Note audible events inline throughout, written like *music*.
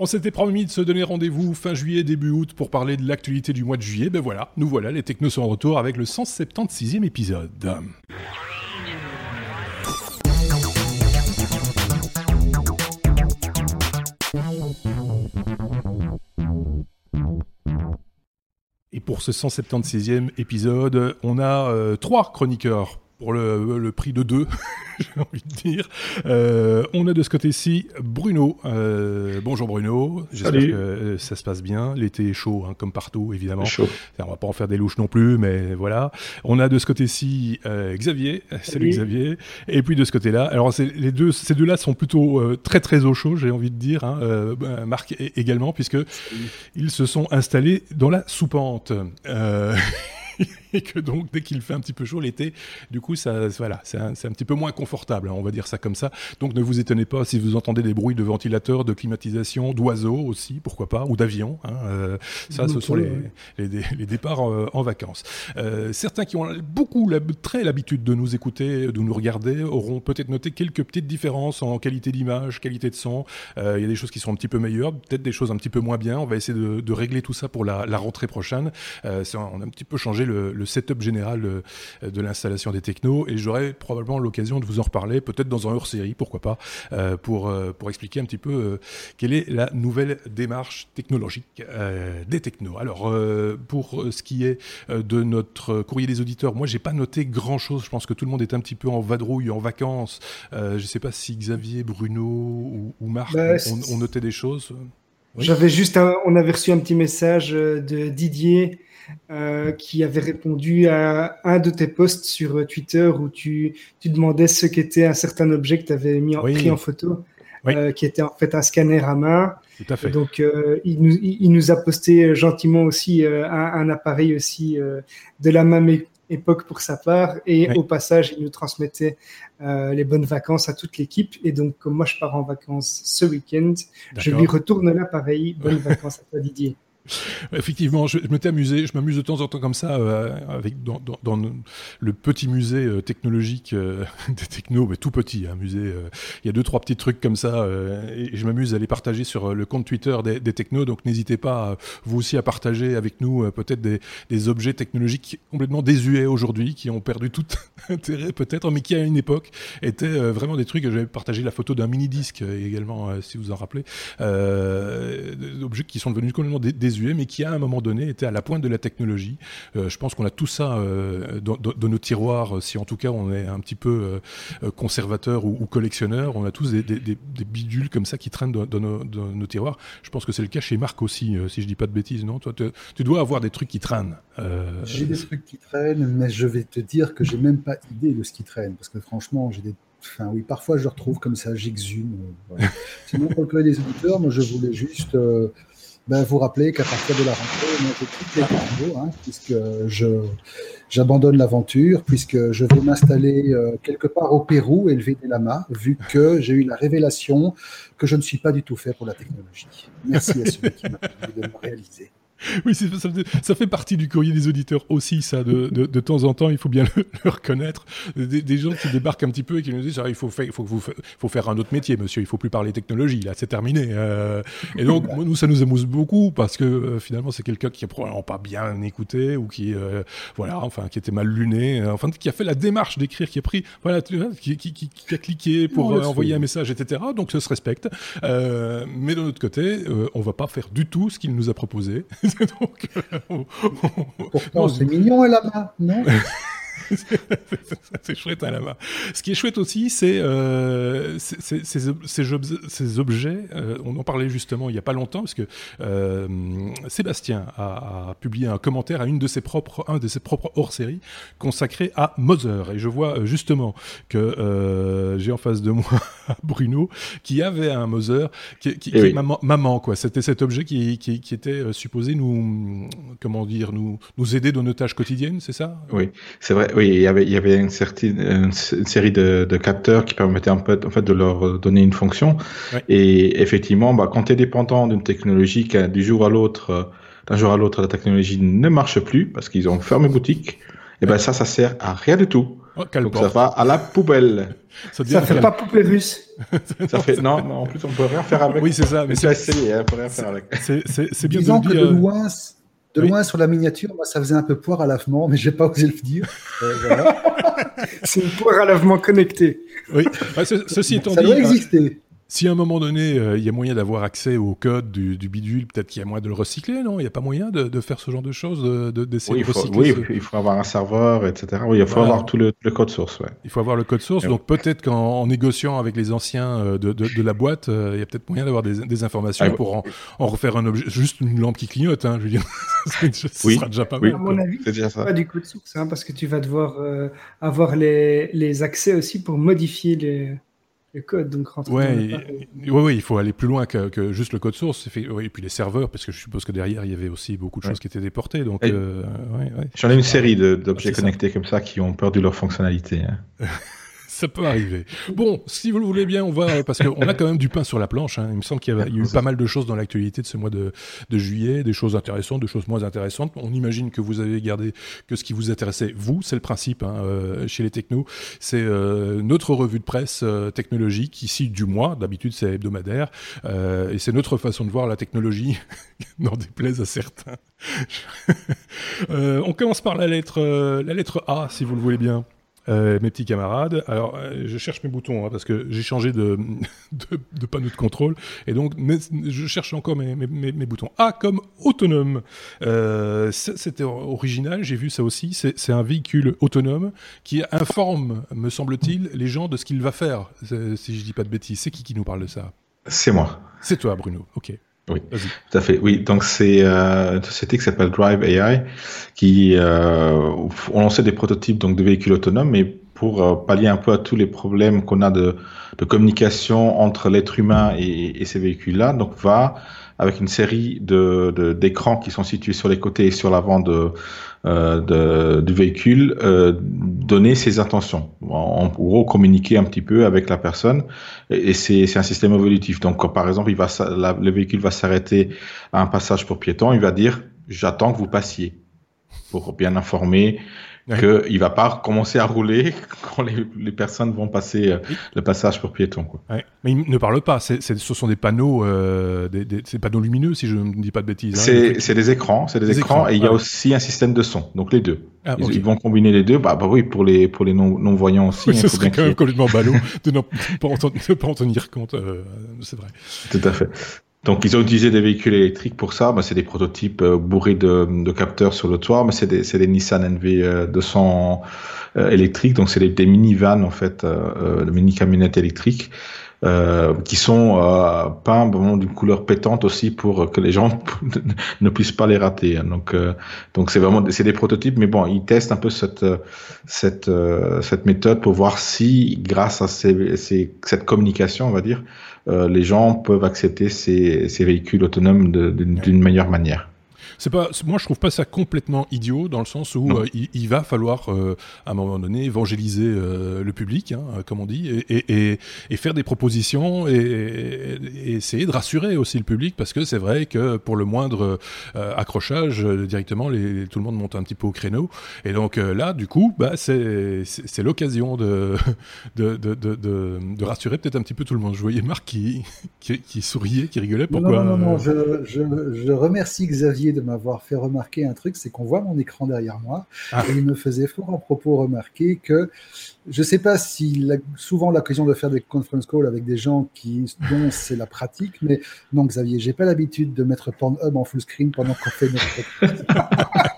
On s'était promis de se donner rendez-vous fin juillet, début août pour parler de l'actualité du mois de juillet. Ben voilà, nous voilà, les technos sont en retour avec le 176e épisode. Et pour ce 176e épisode, on a euh, trois chroniqueurs pour le, le, prix de deux, *laughs* j'ai envie de dire. Euh, on a de ce côté-ci Bruno. Euh, bonjour Bruno, j'espère que euh, ça se passe bien. L'été est chaud, hein, comme partout, évidemment. Chaud. on va pas en faire des louches non plus, mais voilà. On a de ce côté-ci euh, Xavier. Salut. Salut. Xavier. Et puis de ce côté-là, alors les deux, ces deux-là sont plutôt euh, très très au chaud, j'ai envie de dire. Hein, euh, Marc également, puisque ils se sont installés dans la soupente. *laughs* *laughs* et que donc dès qu'il fait un petit peu chaud l'été, du coup ça voilà, c'est un, un, petit peu moins confortable, hein, on va dire ça comme ça. Donc ne vous étonnez pas si vous entendez des bruits de ventilateurs, de climatisation, d'oiseaux aussi, pourquoi pas, ou d'avions. Hein, euh, ça, ce sont les, les, les départs euh, en vacances. Euh, certains qui ont beaucoup la, très l'habitude de nous écouter, de nous regarder, auront peut-être noté quelques petites différences en qualité d'image, qualité de son. Il y a des choses qui sont un petit peu meilleures, peut-être des choses un petit peu moins bien. On va essayer de, de régler tout ça pour la, la rentrée prochaine. On a un petit peu changé le, le setup général de, de l'installation des technos et j'aurai probablement l'occasion de vous en reparler, peut-être dans un hors-série, pourquoi pas, euh, pour, euh, pour expliquer un petit peu euh, quelle est la nouvelle démarche technologique euh, des technos. Alors, euh, pour ce qui est de notre courrier des auditeurs, moi, j'ai pas noté grand-chose. Je pense que tout le monde est un petit peu en vadrouille, en vacances. je sais pas si Xavier, Bruno ou, ou Marc bah, ont, noté des choses. Oui. J'avais juste, un, on avait reçu un petit message de Didier euh, qui avait répondu à un de tes posts sur Twitter où tu, tu demandais ce qu'était un certain objet que tu avais mis en, oui. pris en photo, oui. euh, qui était en fait un scanner à main. Tout à fait. Donc, euh, il, nous, il, nous, a posté gentiment aussi un, un, appareil aussi de la même époque pour sa part. Et oui. au passage, il nous transmettait euh, les bonnes vacances à toute l'équipe. Et donc, comme moi, je pars en vacances ce week-end, je lui retourne l'appareil. Bonnes *laughs* vacances à toi, Didier. Effectivement, je, je m'étais amusé, je m'amuse de temps en temps comme ça euh, avec dans, le petit musée euh, technologique euh, *laughs* des technos, mais tout petit, un hein, musée. Il y a deux trois petits trucs comme ça et je m'amuse à les partager sur le compte Twitter des, des technos. Donc n'hésitez pas vous aussi à partager avec nous peut-être des, des, objets technologiques complètement désuets aujourd'hui qui ont perdu tout *laughs* intérêt peut-être, mais qui à une époque étaient vraiment des trucs. J'avais partagé la photo d'un mini disque également, si vous en rappelez, des objets qui sont devenus complètement désuets mais qui à un moment donné était à la pointe de la technologie. Euh, je pense qu'on a tout ça euh, dans, dans, dans, nos tiroirs, si en tout cas on est un petit peu euh, conservateur ou, ou, collectionneur, on a tous des, des, des, bidules comme ça qui traînent dans, dans nos, nos, tiroirs. Je pense que c'est le cas chez Marc aussi, euh, si je dis pas de bêtises, non? Toi, tu dois avoir des trucs qui traînent. Euh, j'ai des trucs qui traînent, mais je vais te dire que j'ai même pas idée de ce qui traîne, parce que franchement, j'ai des Enfin, oui, parfois je retrouve comme ça, j'exhume. *laughs* Sinon, pour le des auditeurs, moi je voulais juste euh, ben, vous rappeler qu'à partir de la rentrée, moi, je quitte les technos, hein, puisque je, j'abandonne l'aventure, puisque je vais m'installer euh, quelque part au Pérou, élever des lamas, vu que j'ai eu la révélation que je ne suis pas du tout fait pour la technologie. Merci à celui qui m'a permis de me réaliser. *laughs* Oui, ça, ça, fait partie du courrier des auditeurs aussi, ça, de, de, de temps en temps, il faut bien le, *laughs* le reconnaître. Des, des, gens qui débarquent un petit peu et qui nous disent, ah, il faut, faire, il faut, vous, faut faire un autre métier, monsieur, il faut plus parler technologie, là, c'est terminé. Euh, et donc, *laughs* nous, ça nous amuse beaucoup parce que euh, finalement, c'est quelqu'un qui a probablement pas bien écouté ou qui, euh, voilà, enfin, qui était mal luné, euh, enfin, qui a fait la démarche d'écrire, qui a pris, voilà, qui, qui, qui, qui a cliqué pour non, envoyer un message, etc. Donc, ça se respecte. mais de notre côté, on va pas faire du tout ce qu'il nous a proposé. *laughs* Donc, on, Pourtant, c'est mignon à la main, non? *laughs* *laughs* c'est chouette à la main. Ce qui est chouette aussi, c'est euh, ces, objets. Euh, on en parlait justement il n'y a pas longtemps, parce que euh, Sébastien a, a, publié un commentaire à une de ses propres, un de ses propres hors-série consacré à Mother. Et je vois euh, justement que euh, j'ai en face de moi *laughs* Bruno qui avait un Mother, qui, qui, qui oui. maman, maman, quoi. C'était cet objet qui, qui, qui, était supposé nous, comment dire, nous, nous aider dans nos tâches quotidiennes, c'est ça? Oui, c'est vrai oui, il y avait, il y avait une, certaine, une, série de, de, capteurs qui permettaient en fait, en fait de leur donner une fonction. Ouais. Et effectivement, bah, quand tu es dépendant d'une technologie qui, du jour à l'autre, d'un jour à l'autre, la technologie ne marche plus parce qu'ils ont fermé boutique, et ben ça, ça sert à rien du tout. Oh, Donc ça va à la poubelle. *laughs* Ça, ne fait pas poupée russe. *laughs* ça fait non, non, en plus on peut rien faire avec. Oui, c'est ça. Mais c'est essayé, hein, on peut rien faire avec. C'est bien Disons de que de loin, de loin sur la miniature, moi, ça faisait un peu poire à lavement, mais j'ai pas osé le dire. Euh, *laughs* c'est une poire à lavement connectée. Oui. ceci étant ça dit, doit euh, exister. Si à un moment donné, euh, il y a moyen d'avoir accès au code du, bidule, peut-être qu'il y a moyen de le recycler, non? Il n'y a pas moyen de, faire ce genre de choses, d'essayer de, oui, recycler Oui, il faut avoir un serveur, etc. Oui, il faut avoir tout le, code source. Ouais. Il faut avoir le code source. donc peut-être qu'en négociant avec les anciens euh, de, la boîte, euh, il y a peut-être moyen d'avoir des, informations ah, pour en, refaire un objet, juste une lampe qui clignote. Hein, je veux dire, *laughs* ce sera déjà pas mal. À mon avis, déjà ça. Pas du code source, hein, parce que tu vas devoir avoir les, les accès aussi pour modifier les le code. Donc ouais, ouais, il faut aller plus loin que, juste le code source. et puis les serveurs, parce que je suppose que derrière, il y avait aussi beaucoup de choses qui étaient déportées. Donc, euh, J'en ai une série d'objets connectés comme ça qui ont perdu leur fonctionnalité. Hein. *laughs* ça peut arriver. Bon, si vous le voulez bien, on va parce qu'on a quand même du pain sur la planche. Hein. Il me semble qu'il y, a eu pas mal de choses dans l'actualité de ce mois de, juillet, des choses intéressantes, des choses moins intéressantes. On imagine que vous avez gardé que ce qui vous intéressait, vous, c'est le principe hein, euh, chez les technos. C'est euh, notre revue de presse euh, technologique ici du mois. D'habitude, c'est hebdomadaire et c'est notre façon de voir la technologie, *laughs* n'en déplaise à certains. *laughs* on commence par la lettre, la lettre A, si vous le voulez bien. Euh, mes petits camarades. Alors, euh, je cherche mes boutons hein, parce que j'ai changé de, *laughs* de, panneau de contrôle et donc je cherche encore mes, mes, mes, boutons. A comme autonome. Euh, C'était original, j'ai vu ça aussi. C'est un véhicule autonome qui informe, me semble-t-il, les gens de ce qu'il va faire. Si je dis pas de bêtises, c'est qui qui nous parle de ça? C'est moi. C'est toi, Bruno. Ok. Oui, tout à fait. Oui, donc c'est euh, une société qui s'appelle Drive AI qui euh, ont lancé des prototypes donc de véhicules autonomes, mais pour euh, pallier un peu à tous les problèmes qu'on a de, de, communication entre l'être humain et, et ces véhicules-là, donc va avec une série de d'écrans qui sont situés sur les côtés et sur l'avant de, de, du véhicule euh, donner ses intentions, en, gros communiquer un petit peu avec la personne. Et, c'est un système évolutif. Donc, par exemple, il va, le véhicule va s'arrêter à un passage pour piétons, il va dire j'attends que vous passiez pour bien informer qu'il ne va pas commencer à rouler *laughs* quand les, personnes vont passer euh, le passage pour piétons. Quoi. Mais il ne parle pas, ce sont des panneaux, euh, des, panneaux lumineux, si je ne dis pas de bêtises. Hein, c'est des écrans, c'est des, écrans, et il y a aussi un système de son, donc les deux. Ah, ils, vont combiner les deux, bah, bah, oui, pour les, pour les non-voyants aussi. Oui, ce serait quand même complètement ballot de ne *laughs* pas, en, tenir compte, euh, c'est vrai. Tout à fait. Donc ils ont utilisé des véhicules électriques pour ça. c'est des prototypes euh, bourrés de, capteurs sur le toit, mais c'est des, des, Nissan NV 200 euh, euh, électriques. Donc c'est des, des minivans en fait, euh, mini camionnettes électriques. Qui sont peints d'une couleur pétante aussi pour que les gens *laughs* ne puissent pas les rater. Donc, donc c'est vraiment c'est des prototypes, mais bon, ils testent un peu cette cette cette méthode pour voir si, grâce à ces, ces, cette communication, on va dire, les gens peuvent accepter ces, ces véhicules autonomes d'une meilleure manière c'est pas, moi je trouve pas ça complètement idiot dans le sens où euh, il, va falloir euh, à un moment donné évangéliser euh, le public, hein, comme on dit, et, et, et, faire des propositions et, essayer de rassurer aussi le public parce que c'est vrai que pour le moindre accrochage directement, les, tout le monde monte un petit peu au créneau et donc là du coup, bah, c'est l'occasion de de, de, de, de, rassurer peut-être un petit peu tout le monde. Je voyais Marc qui, qui, qui souriait, qui rigolait. Pourquoi Non, non, non, je, je, je remercie Xavier de m'avoir fait remarquer un truc, c'est qu'on voit mon écran derrière moi. Ah. Et il me faisait fort à propos remarquer que je ne sais pas si souvent l'occasion de faire des conference calls avec des gens qui dont c'est la pratique, mais non Xavier, j'ai pas l'habitude de mettre Pornhub en full screen pendant qu'on fait notre *laughs*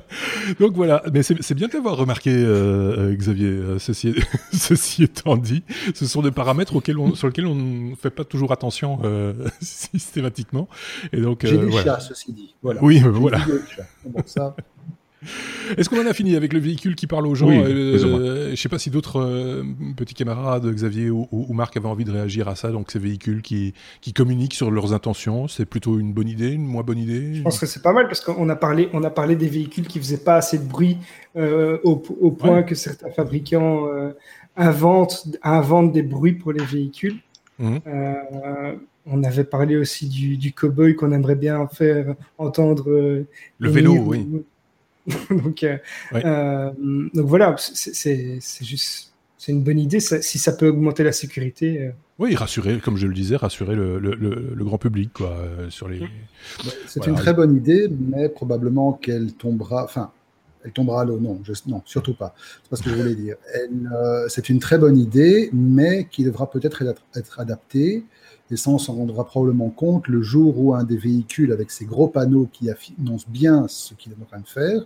*laughs* Donc voilà, mais c'est bien d'avoir remarqué, euh, euh, Xavier, euh, ceci, *laughs* ceci, étant dit, ce sont des paramètres auxquels on, sur lesquels on ne fait pas toujours attention *laughs* systématiquement. Et donc, J'ai des voilà. chats, ceci dit. Voilà. Oui, voilà. Bon, ça... Est-ce qu'on en a fini avec le véhicule qui parle aux gens euh, Je ne sais pas si d'autres euh, petits camarades, Xavier ou, Marc, avaient envie de réagir à ça. Donc ces véhicules qui, qui communiquent sur leurs intentions, c'est plutôt une bonne idée, une moins bonne idée? Je pense que c'est pas mal parce qu'on a parlé, on a parlé des véhicules qui faisaient pas assez de bruit euh, au, point que certains fabricants inventent, inventent des bruits pour les véhicules. Mmh. on avait parlé aussi du, du cow-boy qu'on aimerait bien faire entendre. le vélo, oui *laughs* donc, donc voilà, c'est juste c'est une bonne idée si ça peut augmenter la sécurité. Oui, rassurer, comme je le disais, rassurer le, le, le, grand public quoi, sur les. C'est une très bonne idée, mais probablement qu'elle tombera. Enfin, elle tombera à l'eau. Non, non, surtout pas. C'est pas ce que je voulais dire. c'est une très bonne idée, mais qui devra peut-être être adaptée et ça, on s'en rendra probablement compte le jour où un des véhicules avec ces gros panneaux qui annoncent bien ce qu'il est en train de faire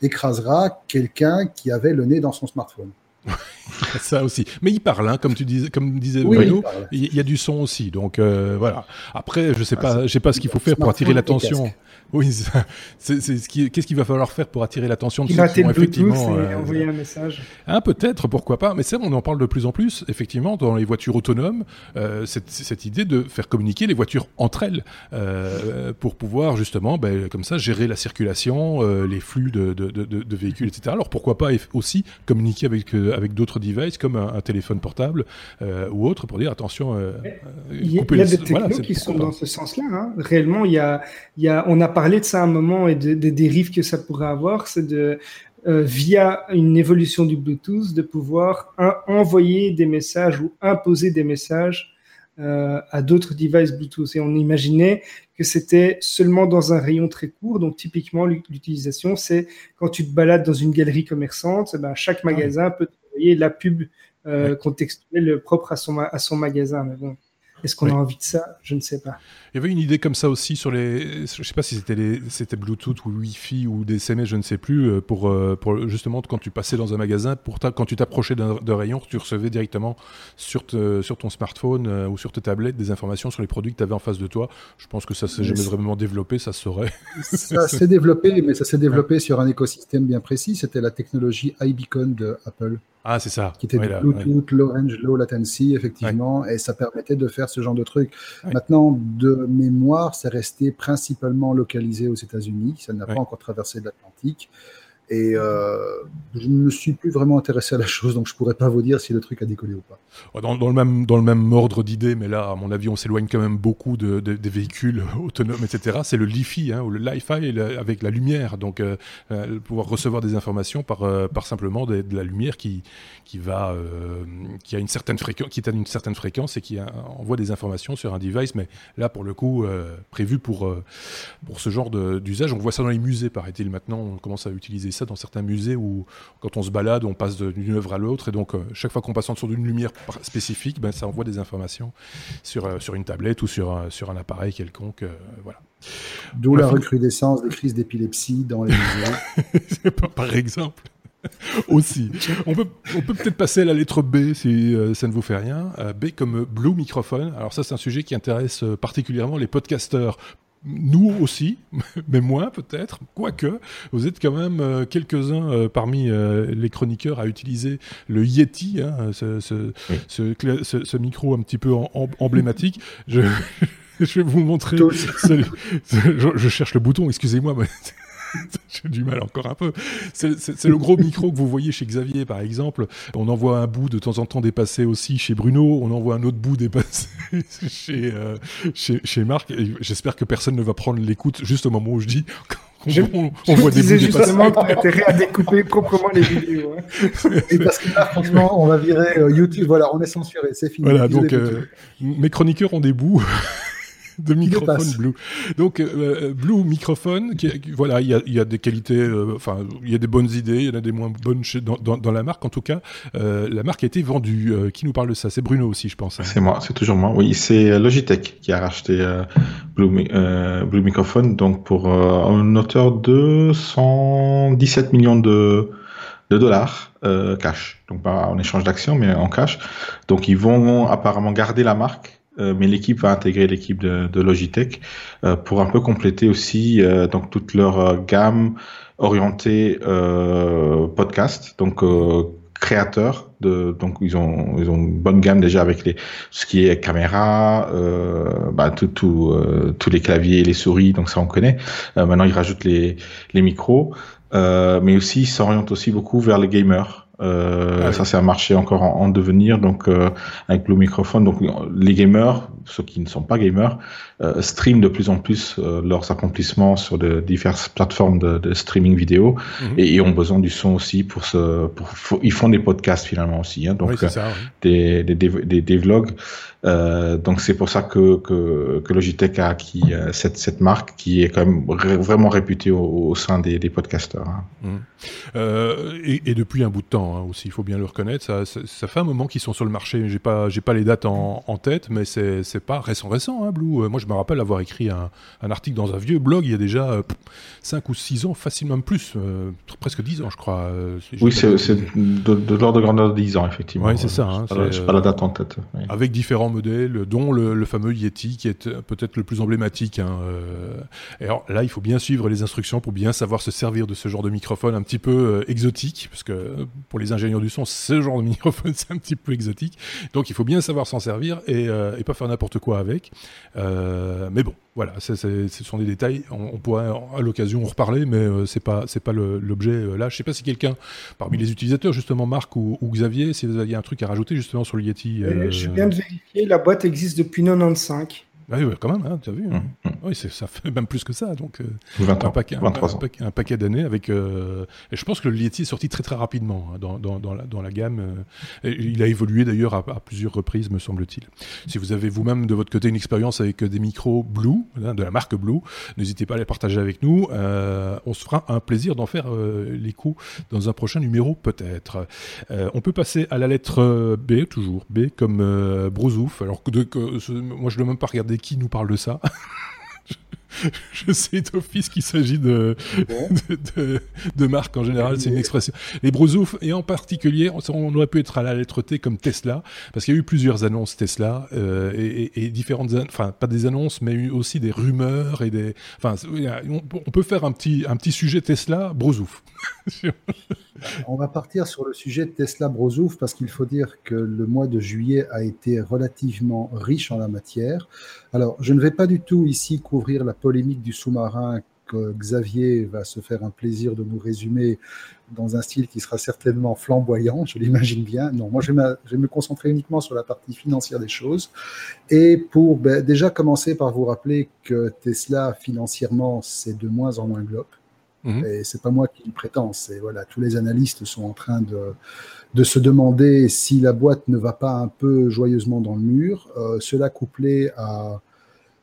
écrasera quelqu'un qui avait le nez dans son smartphone. *laughs* ça aussi. Mais il parle, hein, comme tu disais, comme disait Bruno, il, y a du son aussi. Donc euh, voilà. Après, je sais ah, pas, je sais pas ce qu'il faut faire pour attirer l'attention. Oui, *laughs* c'est ce qui, qu'est-ce qu'il va falloir faire pour attirer l'attention de ceux qui vont effectivement euh, envoyer un message. Ah, peut-être, pourquoi pas. Mais c'est on en parle de plus en plus. Effectivement, dans les voitures autonomes, euh, cette, cette, idée de faire communiquer les voitures entre elles pour pouvoir justement, ben, comme ça, gérer la circulation, les flux de, de, de, de, véhicules, etc. Alors pourquoi pas aussi communiquer avec avec d'autres devices comme un, un téléphone portable ou autre pour dire attention. il y a, y a des technos qui sont dans ce sens-là. Hein. Réellement, il y a, il y a, on a parler de ça un moment et des dérives que ça pourrait avoir, c'est de, euh, via une évolution du Bluetooth, de pouvoir envoyer des messages ou imposer des messages euh, à d'autres devices Bluetooth. Et on imaginait que c'était seulement dans un rayon très court. Donc, typiquement, l'utilisation, c'est quand tu te balades dans une galerie commerçante, ben, chaque ah magasin peut la pub euh, contextuelle propre à son, à son magasin. Mais bon, est-ce qu'on a envie de ça? Je ne sais pas. Il y avait une idée comme ça aussi sur les. Je ne sais pas si c'était les... c'était Bluetooth ou Wi-Fi ou des SMS, je ne sais plus, euh, pour, euh, pour justement quand tu passais dans un magasin, pour quand tu t'approchais d'un rayon, tu recevais directement sur, sur ton smartphone euh, ou sur tes tablettes des informations sur les produits que tu avais en face de toi. Je pense que ça s'est jamais vraiment développé, ça se saurait. Ça s'est développé, mais ça s'est développé sur un écosystème bien précis. C'était la technologie iBeacon de Apple. Ah, c'est ça. Qui était Bluetooth, low range, low latency, effectivement, et ça permettait de faire ce genre de truc. Maintenant, de mémoire, c'est resté principalement localisé aux États-Unis. Ça n'a pas encore traversé l'Atlantique. Et euh, je ne me suis plus vraiment intéressé à la chose, donc je pourrais pas vous dire si le truc a décollé ou pas. Dans, le, même, dans le même ordre d'idée, mais là, à mon avis, on s'éloigne quand même beaucoup de, des véhicules *laughs* autonomes, etc. C'est le Li-Fi, hein, ou le Li-Fi avec la lumière, donc euh, euh, pouvoir recevoir des informations par, par simplement de, la lumière qui, qui, va, qui, a une certaine fréquence, qui est une certaine fréquence et qui envoie des informations sur un device, mais là, pour le coup, prévu pour, pour ce genre d'usage. On voit ça dans les musées, paraît-il, maintenant, on commence à utiliser dans certains musées où, quand on se balade, on passe d'une œuvre à l'autre. Et donc, euh, chaque fois qu'on passe en dessous d'une lumière spécifique, ben, ça envoie des informations sur, euh, sur une tablette ou sur, un, sur un appareil quelconque. Euh, voilà. D'où la recrudescence des crises d'épilepsie dans les musées. *laughs* par exemple. *laughs* aussi. On peut on peut peut-être passer à la lettre B si ça ne vous fait rien. B comme Blue Microphone. Alors ça c'est un sujet qui intéresse particulièrement les podcasteurs nous aussi, *laughs* mais moins peut-être, quoique, vous êtes quand même euh, quelques-uns euh, parmi euh, les chroniqueurs à utiliser le Yeti, hein, ce, ce, ce, micro un petit peu emblématique. Je, *laughs* je, vais vous montrer. Je, je, cherche le bouton, excusez-moi. Mais... *laughs* *laughs* J'ai du mal encore un peu. C'est le gros micro que vous voyez chez Xavier, par exemple. On envoie un bout de temps en temps dépasser aussi chez Bruno. On envoie un autre bout dépasser *laughs* chez, euh, chez, chez, Marc. J'espère que personne ne va prendre l'écoute juste au moment où je dis *laughs* je, on, on voit des bouts justement tu intérêt à découper proprement les vidéos. Hein. Et parce que là, franchement, on va virer euh, YouTube. Voilà, on est censuré, c'est fini. Voilà, donc euh, mes chroniqueurs ont des bouts de microphone Blue. Donc euh, euh, Blue microphone, qui, voilà, il y a, y a, des qualités, euh, enfin il y a des bonnes idées, il y en a des moins bonnes chez, dans, dans, dans, la marque. En tout cas, la marque a été vendue. qui nous parle de ça? C'est Bruno aussi, je pense. Hein. C'est moi, c'est toujours moi. Oui, c'est Logitech qui a racheté Blue, Blue Microphone, donc pour une hauteur de 117 millions de de dollars euh, cash, donc pas en échange d'actions, mais en cash. Donc ils vont apparemment garder la marque mais l'équipe va intégrer l'équipe de, de, Logitech euh, pour un peu compléter aussi euh, donc toute leur gamme orientée podcast, donc créateurs de donc ils ont ils ont une bonne gamme déjà avec les ce qui est caméra euh, bah, tout tout tous les claviers les souris donc ça on connaît. Maintenant ils rajoutent les les micros. Mais aussi ils s'orientent aussi beaucoup vers les gamers Euh, ah Ça, c'est un marché encore en, devenir. Donc, euh, avec le microphone, donc les gamers, ceux qui ne sont pas gamers, euh, streament de plus en plus euh, leurs accomplissements sur de diverses plateformes de, de streaming vidéo mhm. et, et, ont besoin du son aussi pour se. Pour, ils font des podcasts finalement aussi. Hein, donc, ça, oui. des, des, des, des, vlogs. Euh, donc c'est pour ça que, que, que, Logitech a acquis euh, cette, cette marque qui est quand même vraiment réputée au, au sein des, des podcasteurs. Hein. Mmh. Euh, et, et, depuis un bout de temps hein, aussi, il faut bien le reconnaître. Ça, ça, ça fait un moment qu'ils sont sur le marché. J'ai pas, j'ai pas les dates en, en tête, mais c'est, c'est pas récent, récent. Hein, Blue. Euh, moi, je me rappelle avoir écrit un, un, article dans un vieux blog il y a déjà euh, 5 ou 6 ans, facilement plus, euh, presque 10 ans, je crois. oui, c'est, de, de l'ordre de grandeur de 10 ans, effectivement. Oui, c'est ça. Hein, j'ai pas la date en tête. Oui. Avec différents modèles, dont le, le, fameux Yeti, qui est peut-être le plus emblématique. Hein, euh. Et alors là, il faut bien suivre les instructions pour bien savoir se servir de ce genre de microphone un petit peu euh, exotique, parce que pour les ingénieurs du son, ce genre de *laughs* microphone, c'est un petit peu exotique. Donc il faut bien savoir s'en servir et, euh, et, pas faire n'importe quoi avec. Euh, mais bon, voilà, c est, c est, ce sont des détails. On, on pourrait à l'occasion en reparler, mais euh, c'est pas c'est pas l'objet euh, là. Je sais pas si quelqu'un parmi les utilisateurs, justement Marc ou, ou, Xavier, si vous aviez un truc à rajouter justement sur le Yeti. Je viens de vérifier, la boîte existe depuis 95. Ah oui, quand même, hein, tu as vu. Hein. Mmh, mmh. Oui, ça fait même plus que ça. Donc, euh, 20 ans, un paquet, un, un, paquet, un paquet d'années avec. Euh, et je pense que le Yeti est sorti très très rapidement hein, dans, dans, dans, la, dans la gamme. Euh, il a évolué d'ailleurs à, à, plusieurs reprises, me semble-t-il. Si vous avez vous-même de votre côté une expérience avec des micros Blue, hein, de la marque Blue, n'hésitez pas à les partager avec nous. On se fera un plaisir d'en faire euh, l'écho dans un prochain numéro peut-être. On peut passer à la lettre B, toujours B comme Brousouf. Alors que, de, que moi je ne dois même pas qui nous parle de ça. *laughs* je sais d'office qu'il s'agit de, de, de, de, marque en général, c'est une expression. Les brosouf, et en particulier, on aurait pu être à la lettre T comme Tesla, parce qu'il y a eu plusieurs annonces Tesla, euh, et, et, différentes, enfin, pas des annonces, mais aussi des rumeurs et des, enfin, on, on peut faire un petit, un petit sujet Tesla, brosouf. *laughs* On va partir sur le sujet de Tesla Brozouf parce qu'il faut dire que le mois de juillet a été relativement riche en la matière. Alors, je ne vais pas du tout ici couvrir la polémique du sous-marin que Xavier va se faire un plaisir de nous résumer dans un style qui sera certainement flamboyant, je l'imagine bien. Non, moi je vais, me concentrer uniquement sur la partie financière des choses. Et pour ben, déjà commencer par vous rappeler que Tesla financièrement c'est de moins en moins globe. Mmh. Et c'est pas moi qui le prétends, c'est voilà, tous les analystes sont en train de, de se demander si la boîte ne va pas un peu joyeusement dans le mur. Euh, cela couplé à,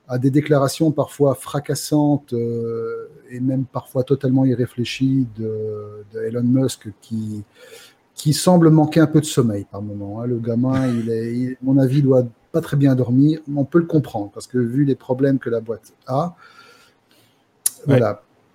à, des déclarations parfois fracassantes euh, et même parfois totalement irréfléchies de, de, Elon Musk qui, qui semble manquer un peu de sommeil par moment. Hein. Le gamin, il est, il, mon avis, doit pas très bien dormir. On peut le comprendre parce que vu les problèmes que la boîte a, ouais.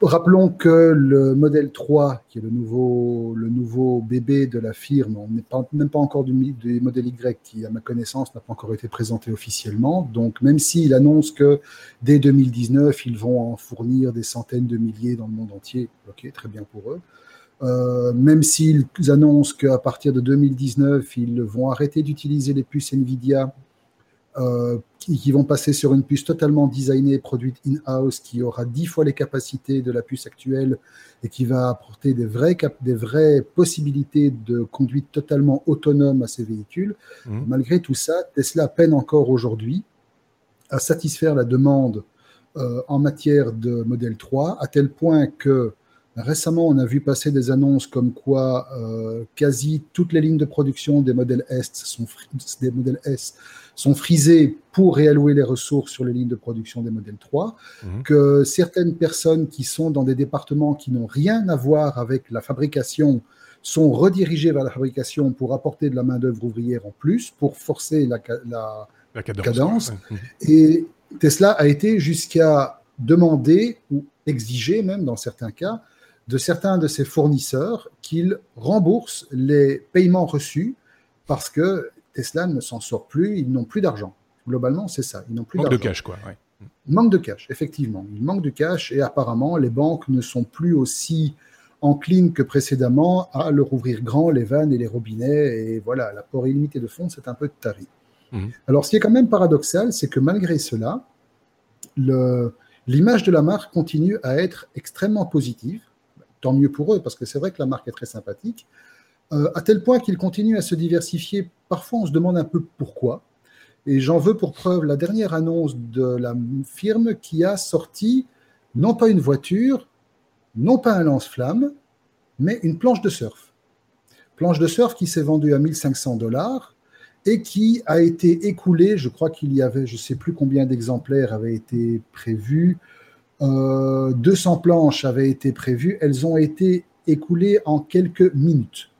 Rappelons que le modèle 3, qui est le nouveau, bébé de la firme, on n'est même pas encore du, du, modèle Y, qui, à ma connaissance, n'a pas encore été présenté officiellement. Donc, même s'il annonce que dès 2019, ils vont en fournir des centaines de milliers dans le monde entier, ok, très bien pour eux. Euh, même s'ils annoncent qu'à partir de 2019, ils vont arrêter d'utiliser les puces NVIDIA euh, qui, qui, vont passer sur une puce totalement designée, produite in-house, qui aura dix fois les capacités de la puce actuelle et qui va apporter des vraies, des vraies possibilités de conduite totalement autonome à ces véhicules. Mmh. Malgré tout ça, Tesla peine encore aujourd'hui à satisfaire la demande euh, en matière de modèle 3, à tel point que Récemment, on a vu passer des annonces comme quoi euh, quasi toutes les lignes de production des modèles S sont, des modèles S sont frisées pour réallouer les ressources sur les lignes de production des modèles 3, mmh. que certaines personnes qui sont dans des départements qui n'ont rien à voir avec la fabrication sont redirigées vers la fabrication pour apporter de la main-d'œuvre ouvrière en plus, pour forcer la, la, la cadence. cadence. Mmh. Et Tesla a été jusqu'à demander ou exiger même dans certains cas de certains de ses fournisseurs qu'ils remboursent les paiements reçus parce que Tesla ne s'en sort plus, ils n'ont plus d'argent. Globalement, c'est ça, ils n'ont plus d'argent. Manque de cash, quoi. Ouais. Manque de cash, effectivement. Il manque de cash et apparemment, les banques ne sont plus aussi enclines que précédemment à leur ouvrir grand les vannes et les robinets. Et voilà, l'apport illimité de fonds, c'est un peu tarif. Mmh. Alors, ce qui est quand même paradoxal, c'est que malgré cela, l'image de la marque continue à être extrêmement positive tant mieux pour eux, parce que c'est vrai que la marque est très sympathique. à tel point qu'il continue à se diversifier. Parfois, on se demande un peu pourquoi. Et j'en veux pour preuve la dernière annonce de la firme qui a sorti non pas une voiture, non pas un lance-flamme, mais une planche de surf. Planche de surf qui s'est vendue à 1500 dollars et qui a été écoulée, je crois qu'il y avait, je ne sais plus combien d'exemplaires avaient été prévus, 200 euh, planches avaient été prévues, elles ont été écoulées en quelques minutes.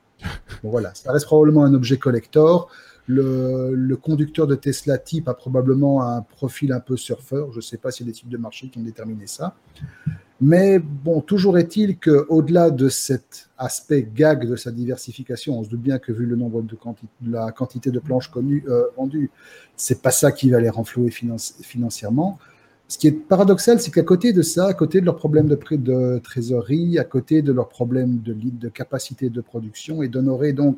voilà, ça reste probablement un objet collector. Le, conducteur de Tesla type a probablement un profil un peu surfeur. Je ne sais pas s'il y a des types de marché qui ont déterminé ça. Mais bon, toujours est-il qu'au-delà de cet aspect gag de sa diversification, on se doute bien que vu le nombre de, la quantité de planches connues, euh, vendues, c'est pas ça qui va les renflouer financièrement. Ce qui est paradoxal, c'est qu'à côté de ça, à côté de leurs problèmes de, de trésorerie, à côté de leurs problèmes de, de capacité de production et d'honorer donc,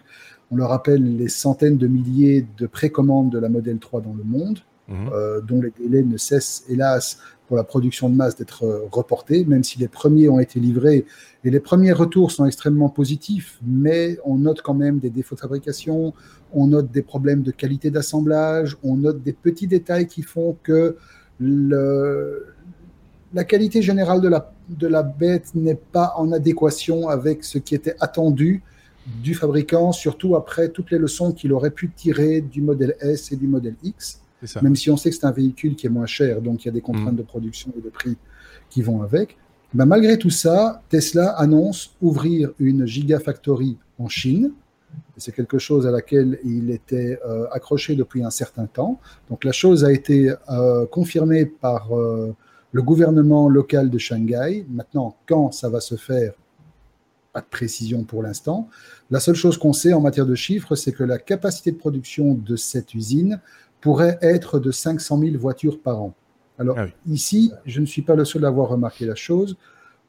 on le rappelle, les centaines de milliers de précommandes de la Model 3 dans le monde, mhm. euh, dont les délais ne cessent hélas pour la production de masse d'être euh, reportés, même si les premiers ont été livrés et les premiers retours sont extrêmement positifs, mais on note quand même des défauts de fabrication, on note des problèmes de qualité d'assemblage, on note des petits détails qui font que le, la qualité générale de la, de la bête n'est pas en adéquation avec ce qui était attendu du fabricant, surtout après toutes les leçons qu'il aurait pu tirer du modèle S et du modèle X. Même si on sait que c'est un véhicule qui est moins cher, donc il y a des contraintes mm. de production et de prix qui vont avec. Ben malgré tout ça, Tesla annonce ouvrir une Gigafactory en Chine c'est quelque chose à laquelle il était euh, accroché depuis un certain temps. Donc la chose a été euh, confirmée par euh, le gouvernement local de Shanghai. Maintenant, quand ça va se faire, pas de précision pour l'instant. La seule chose qu'on sait en matière de chiffres, c'est que la capacité de production de cette usine pourrait être de 500 000 voitures par an. Alors ah ici, je ne suis pas le seul à avoir remarqué la chose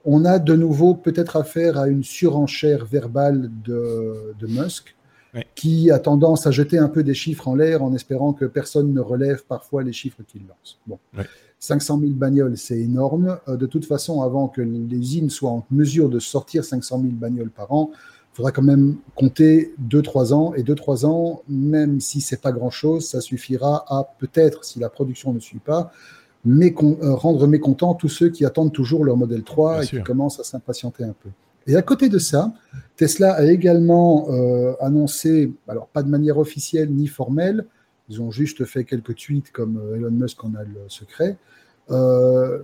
on a de nouveau peut-être affaire à une surenchère verbale de, Musk, qui a tendance à jeter un peu des chiffres en l'air en espérant que personne ne relève parfois les chiffres qu'il lance. Bon. 500 000 bagnoles, c'est énorme. Euh, de toute façon, avant que l'usine soit en mesure de sortir 500 000 bagnoles par an, il faudra quand même compter 2-3 ans. Et 2-3 ans, même si c'est pas grand-chose, ça suffira à peut-être, si la production ne suit pas, euh, rendre mécontents tous ceux qui attendent toujours leur modèle 3 et qui commencent à s'impatienter un peu. Et à côté de ça, Tesla a également euh, annoncé, alors pas de manière officielle ni formelle, ils ont juste fait quelques tweets comme euh, Elon Musk en a le secret. Euh,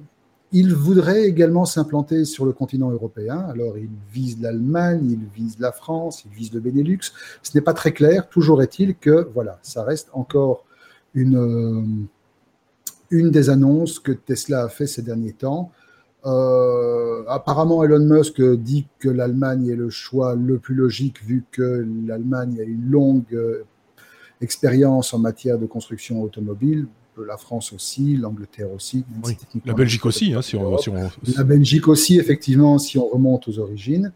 ils voudraient également s'implanter sur le continent européen. Alors, ils visent l'Allemagne, ils visent la France, ils visent le Benelux. Ce n'est pas très clair. Toujours est-il que, voilà, ça reste encore une, une des annonces que Tesla a fait ces derniers temps. Euh, apparemment, Elon Musk dit que l'Allemagne est le choix le plus logique vu que l'Allemagne a une longue euh, expérience en matière de construction automobile. La France aussi, l'Angleterre aussi. La Belgique aussi, hein, si, on, La Belgique aussi, effectivement, si on remonte aux origines.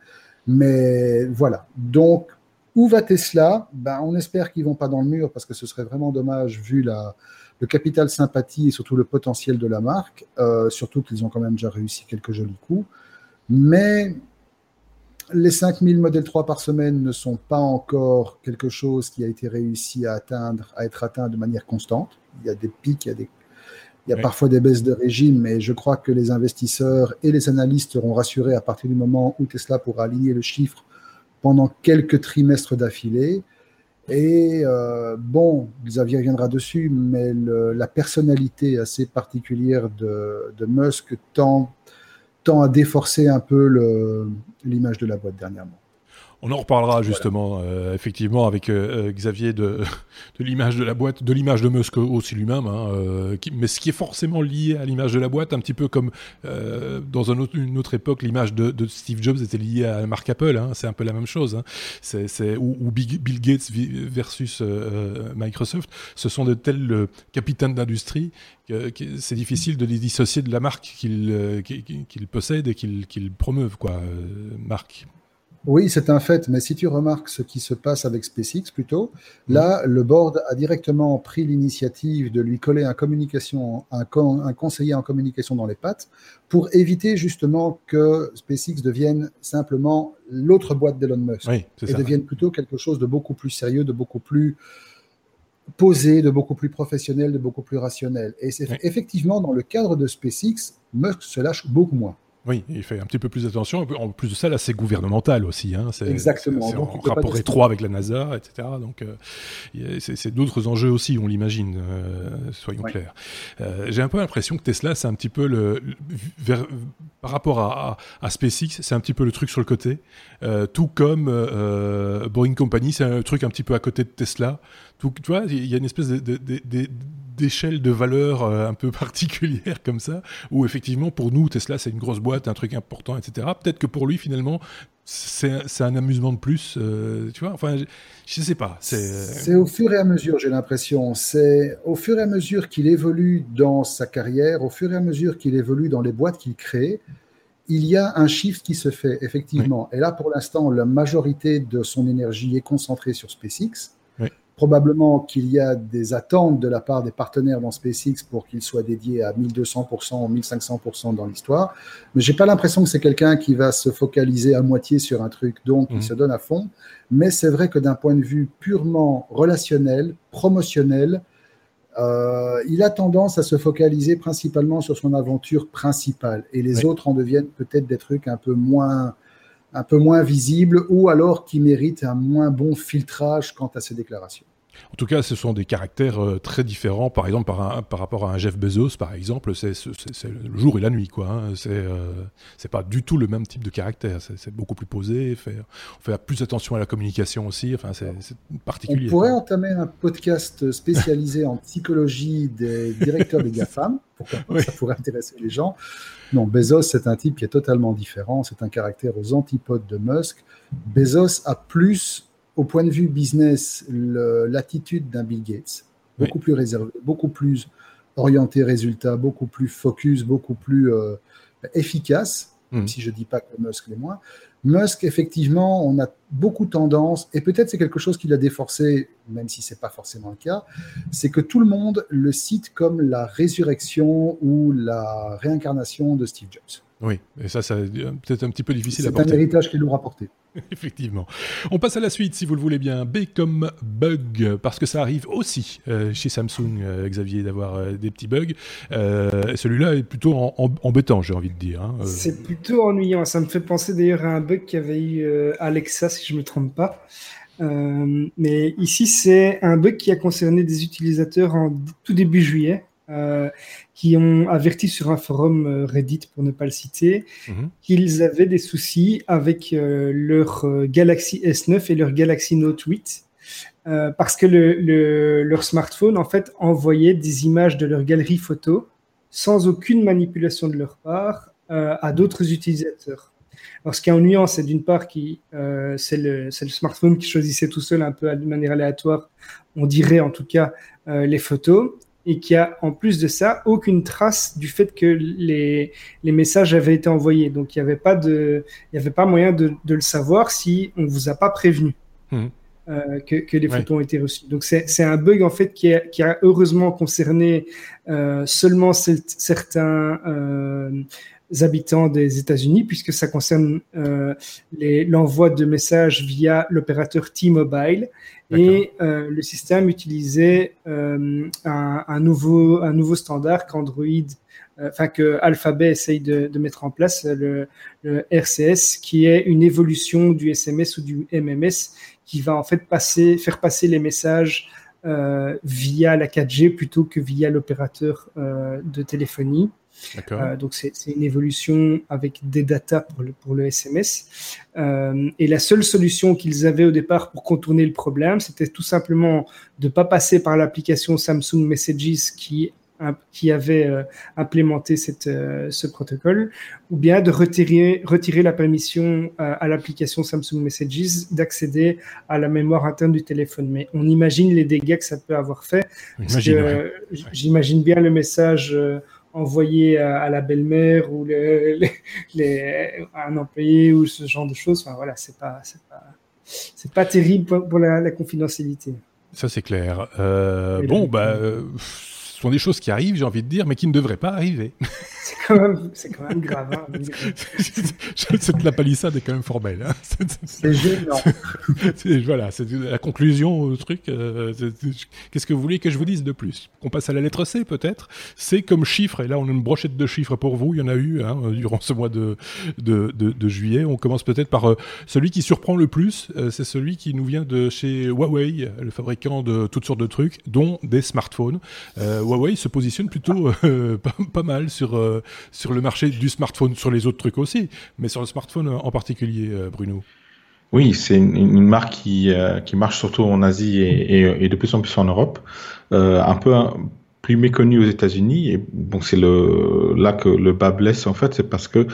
Mais voilà. Donc, où va Tesla? Ben, On espère qu'ils vont pas dans le mur parce que ce serait vraiment dommage vu la, le capital sympathie et surtout le potentiel de la marque, euh, surtout qu'ils ont quand même déjà réussi quelques jolis coups. Mais les 5000 modèles 3 par semaine ne sont pas encore quelque chose qui a été réussi à atteindre, à être atteint de manière constante. Il y a des pics, il y a, des, il y a parfois des baisses de régime, mais je crois que les investisseurs et les analystes seront rassurés à partir du moment où Tesla pourra aligner le chiffre pendant quelques trimestres d'affilée. Et euh, bon, Xavier reviendra dessus, mais la personnalité assez particulière de, de Musk tend, tend, à déforcer un peu l'image de la boîte dernièrement. On en reparlera justement, euh, effectivement, avec euh, euh, Xavier de, *laughs* de l'image de la boîte, de l'image de Musk aussi lui-même, hein, mais ce qui est forcément lié à l'image de la boîte, un petit peu comme dans un autre, une autre époque, l'image de, Steve Jobs était liée à la marque Apple, hein, c'est un peu la même chose. Hein. c'est, ou, Bill Gates versus Microsoft, ce sont de tels capitaines d'industrie que, c'est difficile de les dissocier de la marque qu'ils, qu'ils, possèdent et qu'ils, qu'ils promeuvent, quoi, marque. Oui, c'est un fait, mais si tu remarques ce qui se passe avec SpaceX plutôt, là, le board a directement pris l'initiative de lui coller un, communication, un, un, conseiller en communication dans les pattes pour éviter justement que SpaceX devienne simplement l'autre boîte d'Elon Musk et devienne plutôt quelque chose de beaucoup plus sérieux, de beaucoup plus posé, de beaucoup plus professionnel, de beaucoup plus rationnel. Et c'est effectivement dans le cadre de SpaceX, Musk se lâche beaucoup moins. Oui, il fait un petit peu plus attention. En plus de ça, là, c'est gouvernemental aussi. Hein. C'est, Exactement. C'est, en rapport étroit avec la NASA, etc. Donc, euh, c'est, d'autres enjeux aussi, on l'imagine, euh, soyons clairs. Euh, j'ai un peu l'impression que Tesla, c'est un petit peu le, vers, par rapport à, à, SpaceX, c'est un petit peu le truc sur le côté. tout comme Boeing Company, c'est un truc un petit peu à côté de Tesla. Tout, tu vois, il y a une espèce de, de, de d'échelle de valeur euh, un peu *laughs* particulière comme ça, où effectivement pour nous Tesla c'est une grosse boîte, un truc important, etc. Peut-être que pour lui finalement c'est un amusement de plus, euh, tu vois. Enfin, je, ne sais pas. Euh, c'est au fur et à mesure, j'ai l'impression. C'est au fur et à mesure qu'il évolue dans sa carrière, au fur et à mesure qu'il évolue dans les boîtes qu'il crée, il y a un shift qui se fait effectivement. Et là, pour l'instant, la majorité de son énergie est concentrée sur SpaceX. Probablement qu'il y a des attentes de la part des partenaires dans SpaceX pour qu'il soit dédié à 1200% ou 1500% dans l'histoire. Mais j'ai pas l'impression que c'est quelqu'un qui va se focaliser à moitié sur un truc, donc il mmh. se donne à fond. Mais c'est vrai que d'un point de vue purement relationnel, promotionnel, euh, il a tendance à se focaliser principalement sur son aventure principale et les autres en deviennent peut-être des trucs un peu moins un peu moins visible ou alors qui mérite un moins bon filtrage quant à ses déclarations. En tout cas, ce sont des caractères euh, très différents. Par exemple, par, par, rapport à un Jeff Bezos, par exemple, c'est le jour et la nuit, quoi. Hein. C'est euh, c'est pas du tout le même type de caractère. C'est beaucoup plus posé. Fait, on fait plus attention à la communication aussi. Enfin, c'est particulier. On pourrait entamer un podcast spécialisé en psychologie des directeurs des GAFAM. *laughs* Pourquoi Ça pourrait intéresser les gens. Non, Bezos, c'est un type qui est totalement différent. C'est un caractère aux antipodes de Musk. Bezos a plus, au point de vue business, l'attitude d'un Bill Gates. Beaucoup plus réservé, beaucoup plus orienté résultat, beaucoup plus focus, beaucoup plus euh, efficace, même hmm. si je ne dis pas que Musk l'est moins. Musk, effectivement, on a beaucoup tendance, et peut-être c'est quelque chose qui l'a déforcé, même si ce n'est pas forcément le cas, c'est que tout le monde le cite comme la résurrection ou la réincarnation de Steve Jobs. Oui, et ça, c'est peut-être un petit peu difficile à porter. C'est un héritage qu'il nous rapporté. *laughs* Effectivement. On passe à la suite, si vous le voulez bien. B comme bug, parce que ça arrive aussi euh, chez Samsung, euh, Xavier, d'avoir euh, des petits bugs. Celui-là est plutôt embêtant, j'ai envie de dire. Hein, c'est plutôt ennuyant. Ça me fait penser d'ailleurs à un bug qu'avait eu Alexa, si je ne me trompe pas. mais ici, c'est un bug qui a concerné des utilisateurs en tout début juillet. Euh, qui ont averti sur un forum euh, Reddit, pour ne pas le citer, mhm. qu'ils avaient des soucis avec euh, leur Galaxy S9 et leur Galaxy Note 8. parce que le, leur smartphone, en fait, envoyait des images de leur galerie photo sans aucune manipulation de leur part à d'autres utilisateurs. Alors, ce qui est ennuyant, c'est d'une part qui c'est le, le, smartphone qui choisissait tout seul un peu de manière aléatoire, on dirait en tout cas, les photos et qu'il y a en plus de ça aucune trace du fait que les, les messages avaient été envoyés. Donc il n'y avait pas de, il y avait pas moyen de, de, le savoir si on vous a pas prévenu mmh. euh, que, que, les photos ont été reçues. Donc c'est un bug en fait qui, qui a heureusement concerné euh, seulement certains euh, habitants des États-Unis, puisque ça concerne euh, l'envoi de messages via l'opérateur T-Mobile. Et euh, le système utilisait euh, un, nouveau, un nouveau standard qu'Android, enfin que Alphabet essaye de, mettre en place, le, RCS, qui est une évolution du SMS ou du MMS, qui va en fait passer, faire passer les messages via la 4G plutôt que via l'opérateur de téléphonie. Euh, donc c'est une évolution avec des datas pour le, pour le SMS. Euh, et la seule solution qu'ils avaient au départ pour contourner le problème, c'était tout simplement de ne pas passer par l'application Samsung Messages qui qui avait euh, implémenté cette, ce protocole, ou bien de retirer, retirer la permission à l'application Samsung Messages d'accéder à la mémoire interne du téléphone. Mais on imagine les dégâts que ça peut avoir fait. J'imagine bien le message envoyer à, la belle-mère ou *laughs* les, un employé ou ce genre de choses. Enfin voilà, c'est pas, c'est pas, c'est pas terrible pour, la, confidentialité. Ça c'est clair. Euh, bon, bah, ce sont des choses qui arrivent, j'ai envie de dire, mais qui ne devraient pas arriver. *laughs* C'est quand même, c'est quand même grave. Hein, Cette la palissade est quand même formelle. Hein. *laughs* C'est gênant. *laughs* voilà, c'est la conclusion au truc. Euh, qu'est-ce que vous voulez que je vous dise de plus? On passe à la lettre C peut-être? C'est comme chiffre, et là on a une brochette de chiffres pour vous. Il y en a eu hein, durant ce mois de, de, de, juillet. On commence peut-être par euh, celui qui surprend le plus. Euh, c'est celui qui nous vient de chez Huawei, le fabricant de toutes sortes de trucs, dont des smartphones. Huawei se positionne plutôt *laughs* pas, pas, mal sur euh, sur le marché du smartphone, sur les autres trucs aussi, mais sur le smartphone en particulier, euh, Bruno. Oui, c'est une, marque qui, euh, qui marche surtout en Asie et, de plus en plus en Europe, un peu plus méconnue aux États-Unis. Et bon, c'est le là que le bas blesse en fait, c'est parce que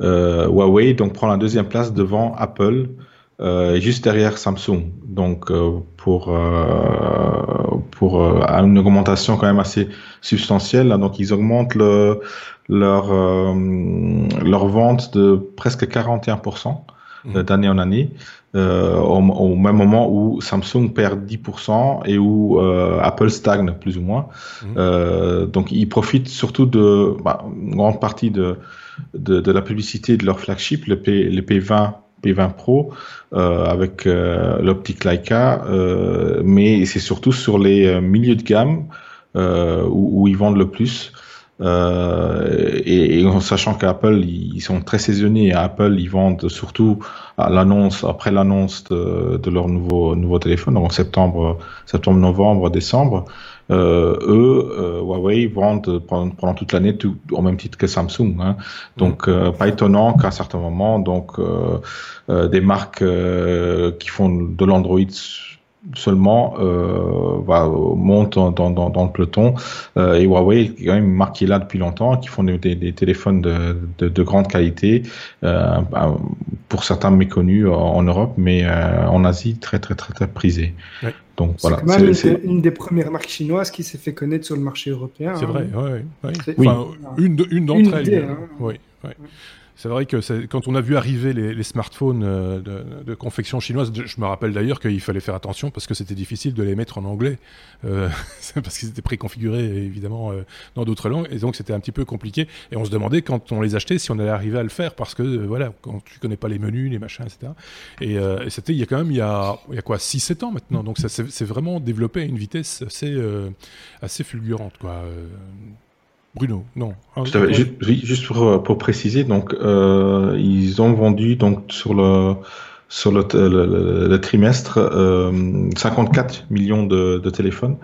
Huawei donc prend la deuxième place devant Apple. Juste derrière Samsung. Donc pour pour une augmentation quand même assez substantielle. Donc ils augmentent le, leur, euh, leur vente de presque 41% mmh. d'année en année, euh, au, même moment où Samsung perd 10% et où euh, Apple stagne plus ou moins. Euh, donc ils profitent surtout de bah, une grande partie de, de, de, la publicité de leur flagship, le, P, le P20 P20 Pro euh, avec euh, l'optique Leica, euh, mais c'est surtout sur les milieux de gamme où, où, ils vendent le plus. Euh, et, en sachant qu'Apple, ils sont très saisonniers. Apple, ils vendent surtout à l'annonce, après l'annonce de, de, leur nouveau, nouveau téléphone, donc en septembre, septembre, novembre, décembre. Euh, eux, euh, Huawei vendent pendant, pendant toute l'année au même titre que Samsung. Hein. Donc, euh, pas étonnant qu'à un certain moment, donc euh, des marques qui font de l'Android seulement euh, va, monte dans, dans, dans, le peloton. Euh, et Huawei est quand même une marque qui est là depuis longtemps, qui font des, des, téléphones de, de, de, grande qualité, euh, pour certains méconnus en Europe, mais euh, en Asie très très très très prisés. Donc voilà. C'est une, des premières marques chinoises qui s'est fait connaître sur le marché européen. C'est vrai, hein. oui. oui. Enfin, une, une d'entre elles. Hein. Oui, oui. C'est vrai que quand on a vu arriver les, smartphones euh, de, confection chinoise, je me rappelle d'ailleurs qu'il fallait faire attention parce que c'était difficile de les mettre en anglais, euh, *laughs* parce qu'ils étaient préconfigurés évidemment euh, dans d'autres langues, et donc c'était un petit peu compliqué. Et on se demandait quand on les achetait si on allait arriver à le faire, parce que voilà, quand tu connais pas les menus, les machins, etc. Et, c'était il y a quand même il y a, quoi 6-7 ans maintenant, donc ça s'est vraiment développé à une vitesse assez, assez fulgurante quoi. Bruno, non. Ah, juste, pour, pour, préciser, donc euh, ils ont vendu donc sur le sur le, le, trimestre euh, 54 millions de, de téléphones,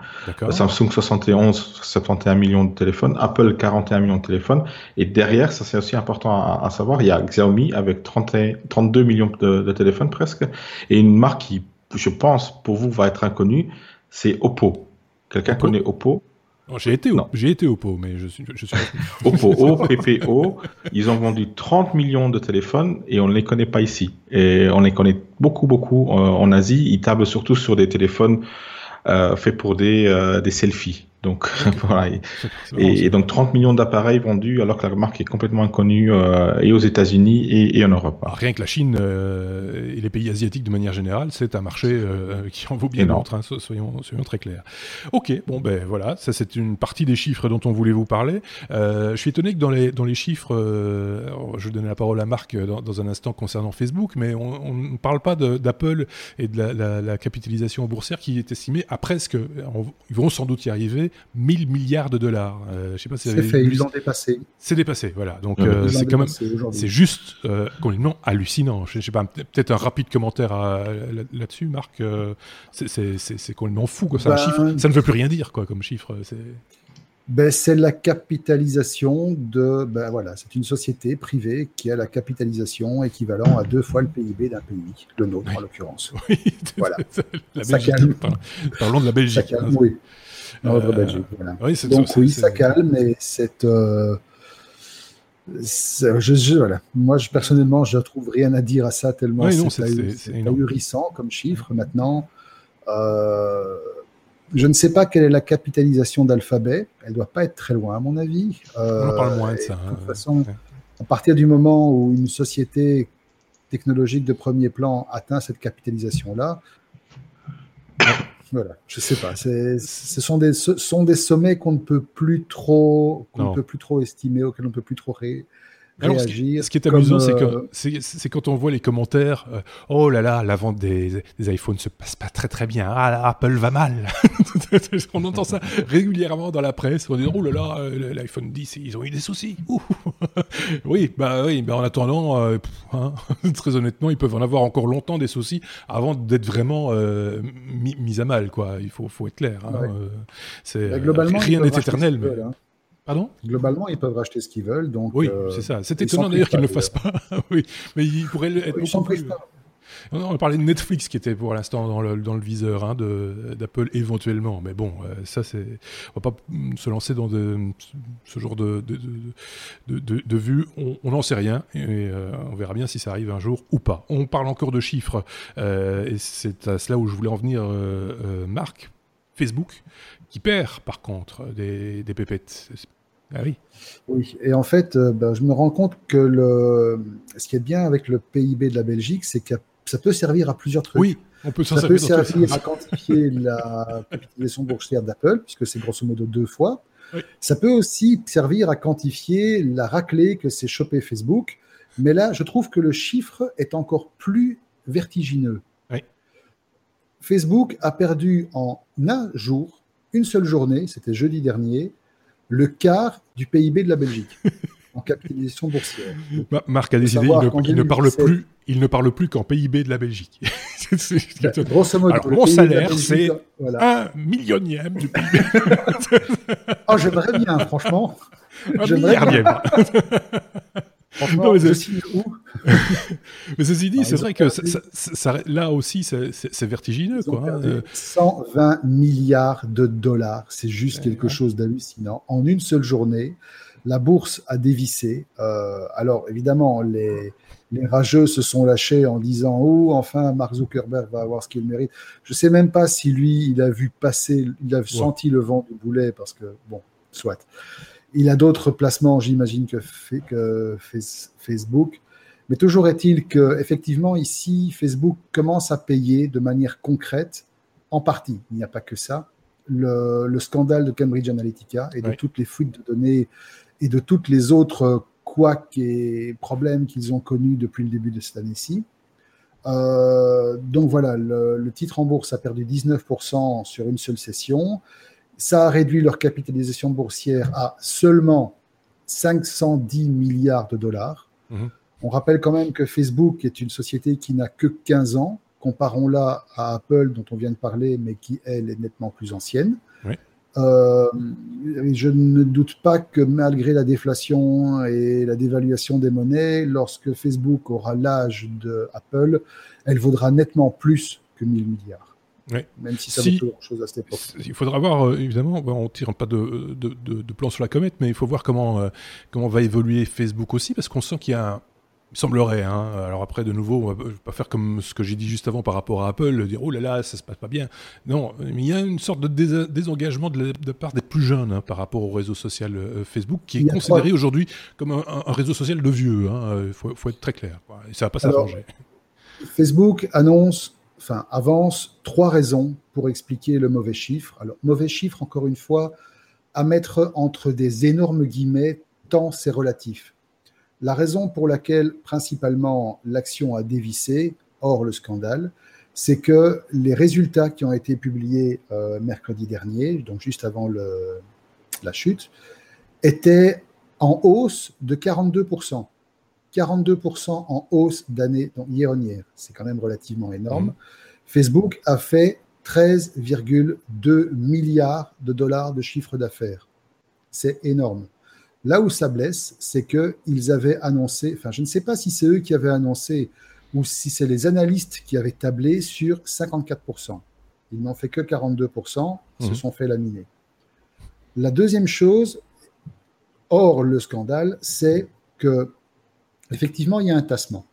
Samsung 71 71 millions de téléphones, Apple 41 millions de téléphones, et derrière, ça c'est aussi important à, à, savoir, il y a Xiaomi avec 30, 32 millions de, de téléphones presque, et une marque qui, je pense, pour vous va être inconnue, c'est Oppo. Quelqu'un connaît Oppo? J'ai été, au, j'ai été Oppo, mais je suis. Je suis... Oppo, OPPO, ils ont vendu 30 millions de téléphones et on ne les connaît pas ici. Et on les connaît beaucoup, beaucoup euh, en Asie. Ils tablent surtout sur des téléphones euh, faits pour des, euh, des selfies. Donc *laughs* voilà. Et, donc 30 millions d'appareils vendus alors que la marque est complètement inconnue euh, et aux États-Unis et, en Europe. Ah, rien que la Chine euh, et les pays asiatiques de manière générale, c'est un marché euh, qui en vaut bien l'autre, hein, soyons, soyons, très clairs. Ok, bon ben voilà, ça c'est une partie des chiffres dont on voulait vous parler. je suis étonné que dans les, dans les chiffres, je vais donner la parole à Marc dans, dans, un instant concernant Facebook, mais on ne parle pas d'Apple et de la, la, la, capitalisation boursière qui est estimée à presque, ils vont sans doute y arriver, 1000 milliards de dollars. Euh, je sais pas si c'est fait, ils l'ont dépassé. C'est dépassé, voilà. Donc euh, c'est quand même, c'est juste euh, complètement hallucinant. Je, sais pas, peut-être un rapide commentaire là-dessus, Marc. c'est complètement fou, quoi. Ben, chiffre, ça ne veut plus rien dire, quoi, comme chiffre. C'est ben, c'est la capitalisation de. Ben, voilà, c'est une société privée qui a la capitalisation équivalent à deux fois le PIB d'un pays, le nôtre en l'occurrence. *laughs* Oui, voilà. La Belgique, Parlons de la Belgique. Ça calme, oui. Euh, Donc oui, ça calme, mais c'est... Euh, je, voilà. Moi, je, personnellement, je trouve rien à dire à ça tellement c'est ahurissant comme chiffre. Maintenant, euh, Je ne sais pas quelle est la capitalisation d'Alphabet. Elle ne doit pas être très loin, à mon avis. On en parle moins de ça. De toute hein. façon, à partir du moment où une société technologique de premier plan atteint cette capitalisation-là, voilà, je sais pas. Ce sont des, ce sont des sommets qu'on ne peut plus trop, qu'on ne peut plus trop estimer, auxquels on ne peut plus trop ré, ce, qui, est amusant, euh, c'est quand on voit les commentaires euh, Oh là là, la vente des, des iPhones se passe pas très très bien. Ah, Apple va mal. *laughs* on entend ça régulièrement dans la presse. On dit Oh là là, euh, l'iPhone 10, ils ont eu des soucis. *laughs* oui, bah oui, mais en attendant, hein, *laughs* très honnêtement, ils peuvent en avoir encore longtemps des soucis avant d'être vraiment mis, à mal. Quoi. Il faut, faut être clair. Hein. C'est bah, rien n'est éternel. Pardon? Globalement, ils peuvent racheter ce qu'ils veulent. Donc, oui, euh, c'est ça. C'est étonnant d'ailleurs qu'ils ne le fassent pas. *laughs* oui, mais ils pourraient être beaucoup plus. On parlait de Netflix qui était pour l'instant dans le, dans le viseur hein, d'Apple éventuellement. Mais bon, euh, ça c'est. On va pas se lancer dans de, ce genre de, de, de, de vue. On n'en sait rien et euh, on verra bien si ça arrive un jour ou pas. On parle encore de chiffres et c'est à cela où je voulais en venir, Marc. Facebook, qui perd par contre des, des pépettes. Ah oui. Oui, et en fait, euh, ben, je me rends compte que le... ce qui est bien avec le PIB de la Belgique, c'est que ça peut servir à plusieurs trucs. Oui, on peut ça peut servir à quantifier *laughs* la capitalisation boursière d'Apple, puisque c'est grosso modo deux fois. Ça peut aussi servir à quantifier la raclée que s'est chopé Facebook. Mais là, je trouve que le chiffre est encore plus vertigineux. Facebook a perdu en un jour, une seule journée, c'était jeudi dernier, le quart du PIB de la Belgique *laughs* en capitalisation boursière. Marc a décidé, il ne, parle plus, il ne parle plus qu'en PIB de la Belgique. *laughs* Grosso modo, Alors, mon salaire, c'est un millionième du PIB. oh, *laughs* j'aimerais bien, franchement. Un milliardième. Franchement, je signe où *laughs* Mais ceci dit, c'est vrai que ça, là aussi, c'est vertigineux. Quoi, 120 hein. milliards de dollars, c'est juste quelque chose d'hallucinant. En une seule journée, la bourse a dévissé. Euh, alors, évidemment, les, les rageux se sont lâchés en disant Oh, enfin, Mark Zuckerberg va avoir ce qu'il mérite. Je ne sais même pas si lui, il a vu passer, il a senti le vent du boulet, parce que, bon, soit. Il a d'autres placements, j'imagine, que, que Facebook. Mais toujours est-il que, effectivement, ici, Facebook commence à payer de manière concrète, en partie, il n'y a pas que ça, le, scandale de Cambridge Analytica et de toutes les fuites de données et de toutes les autres couacs et problèmes qu'ils ont connus depuis le début de cette année-ci. Euh, donc voilà, le, le, titre en bourse a perdu 19% sur une seule session. Ça a réduit leur capitalisation boursière à seulement 510 milliards de dollars. Mhm. On rappelle quand même que Facebook est une société qui n'a que 15 ans. Comparons-la à Apple, dont on vient de parler, mais qui, elle, est nettement plus ancienne. Euh, je ne doute pas que malgré la déflation et la dévaluation des monnaies, lorsque Facebook aura l'âge de Apple, elle vaudra nettement plus que 1000 milliards. Même si ça vaut toujours chose à cette époque. Il faudra voir, euh, évidemment, on ne tire pas de, de, de, plan sur la comète, mais il faut voir comment, euh, comment va évoluer Facebook aussi, parce qu'on sent qu'il y a un, il semblerait, hein. alors après de nouveau, on va pas faire comme ce que j'ai dit juste avant par rapport à Apple, dire oh là là, ça se passe pas bien. Non, il y a une sorte de désengagement de la part des plus jeunes hein, par rapport au réseau social euh, Facebook, qui est considéré aujourd'hui comme un, réseau social de vieux. Il hein. faut, faut, être très clair. Et ça va pas s'arranger. Facebook annonce enfin, avance trois raisons pour expliquer le mauvais chiffre. Alors, mauvais chiffre, encore une fois, à mettre entre des énormes guillemets, tant c'est relatif. La raison pour laquelle, principalement, l'action a dévissé, hors le scandale, c'est que les résultats qui ont été publiés euh, mercredi dernier, donc juste avant la chute, étaient en hausse de 42%. 42% en hausse d'année, donc year on year. C'est quand même relativement énorme. Mmh. Facebook a fait 13,2 milliards de dollars de chiffre d'affaires. C'est énorme. Là où ça blesse, c'est qu'ils avaient annoncé, enfin je ne sais pas si c'est eux qui avaient annoncé ou si c'est les analystes qui avaient tablé sur 54%. Ils n'ont fait que 42%, se mmh. sont fait laminer. La deuxième chose, hors le scandale, c'est que effectivement, il y a un tassement.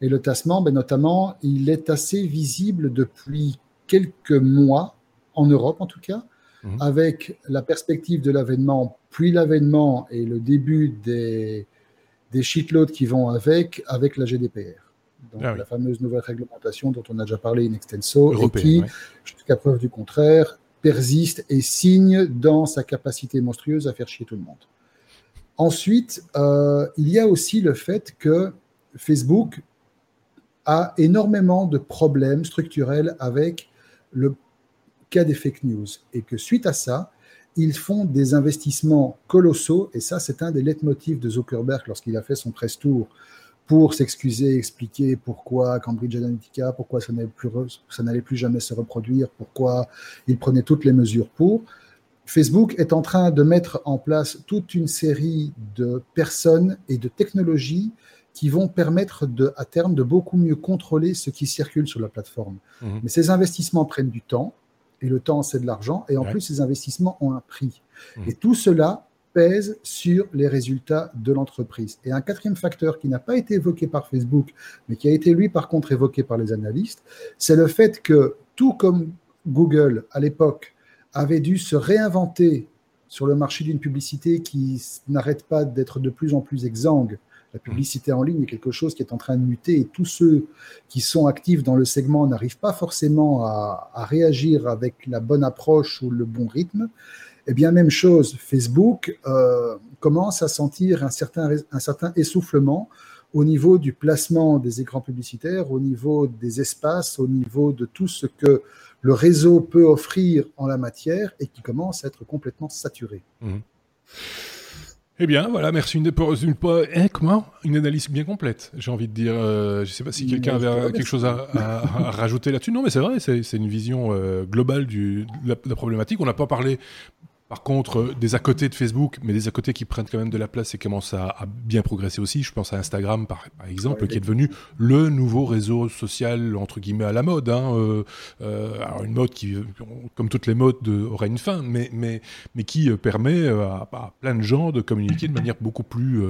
Et le tassement, ben, notamment, il est assez visible depuis quelques mois en Europe en tout cas, mhm. avec la perspective de l'avènement, puis l'avènement et le début des, des shitloads qui vont avec, avec la GDPR. Donc ah la fameuse nouvelle réglementation dont on a déjà parlé in extenso, et qui, jusqu'à preuve du contraire, persiste et signe dans sa capacité monstrueuse à faire chier tout le monde. Ensuite, euh, il y a aussi le fait que Facebook a énormément de problèmes structurels avec le cas des fake news et que suite à ça, ils font des investissements colossaux et ça, c'est un des leitmotifs de Zuckerberg lorsqu'il a fait son press tour pour s'excuser, expliquer pourquoi Cambridge Analytica, pourquoi ça n'allait plus, plus jamais se reproduire, pourquoi il prenait toutes les mesures pour. Facebook est en train de mettre en place toute une série de personnes et de technologies qui vont permettre de, à terme de beaucoup mieux contrôler ce qui circule sur la plateforme. Mhm. Mais ces investissements prennent du temps, et le temps c'est de l'argent, et en plus ces investissements ont un prix. Mhm. Et tout cela pèse sur les résultats de l'entreprise. Et un quatrième facteur qui n'a pas été évoqué par Facebook, mais qui a été lui par contre évoqué par les analystes, c'est le fait que tout comme Google à l'époque avait dû se réinventer sur le marché d'une publicité qui n'arrête pas d'être de plus en plus exsangue, la publicité en ligne est quelque chose qui est en train de muter et tous ceux qui sont actifs dans le segment n'arrivent pas forcément à, à, réagir avec la bonne approche ou le bon rythme. Eh bien, même chose, Facebook euh, commence à sentir un certain, un certain essoufflement au niveau du placement des écrans publicitaires, au niveau des espaces, au niveau de tout ce que le réseau peut offrir en la matière et qui commence à être complètement saturé. Mmh. Eh bien, voilà, merci une, pour une, hein, comment? Une analyse bien complète, j'ai envie de dire. Euh, je ne sais pas si quelqu'un avait quelque chose à, rajouter là-dessus. Non, mais c'est vrai, c'est une vision euh, globale du, de la problématique. On n'a pas parlé par contre, euh, des à côté de Facebook, mais des à côté qui prennent quand même de la place et commencent à, bien progresser aussi. Je pense à Instagram, par, exemple, qui est devenu le nouveau réseau social, entre guillemets, à la mode. Hein. Euh, euh, alors, une mode qui, comme toutes les modes, aurait une fin, mais, mais, mais qui permet à, plein de gens de communiquer de manière beaucoup plus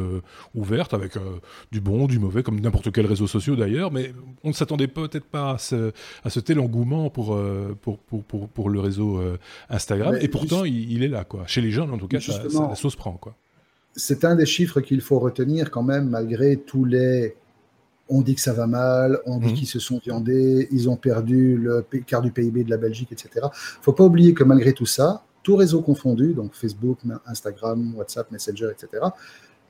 ouverte, avec du bon, du mauvais, comme n'importe quel réseau social d'ailleurs. Mais on ne s'attendait peut-être pas à ce, à ce tel engouement pour, pour, pour, pour, le réseau Instagram. et pourtant, il, il est là, quoi. Chez les jeunes, en tout cas, ça, la sauce prend, quoi. C'est un des chiffres qu'il faut retenir quand même, malgré tous les. On dit que ça va mal, on dit mhm. qu'ils se sont viandés, ils ont perdu le quart du PIB de la Belgique, etc. Il ne faut pas oublier que malgré tout ça, tout réseau confondu, donc Facebook, Instagram, WhatsApp, Messenger, etc.,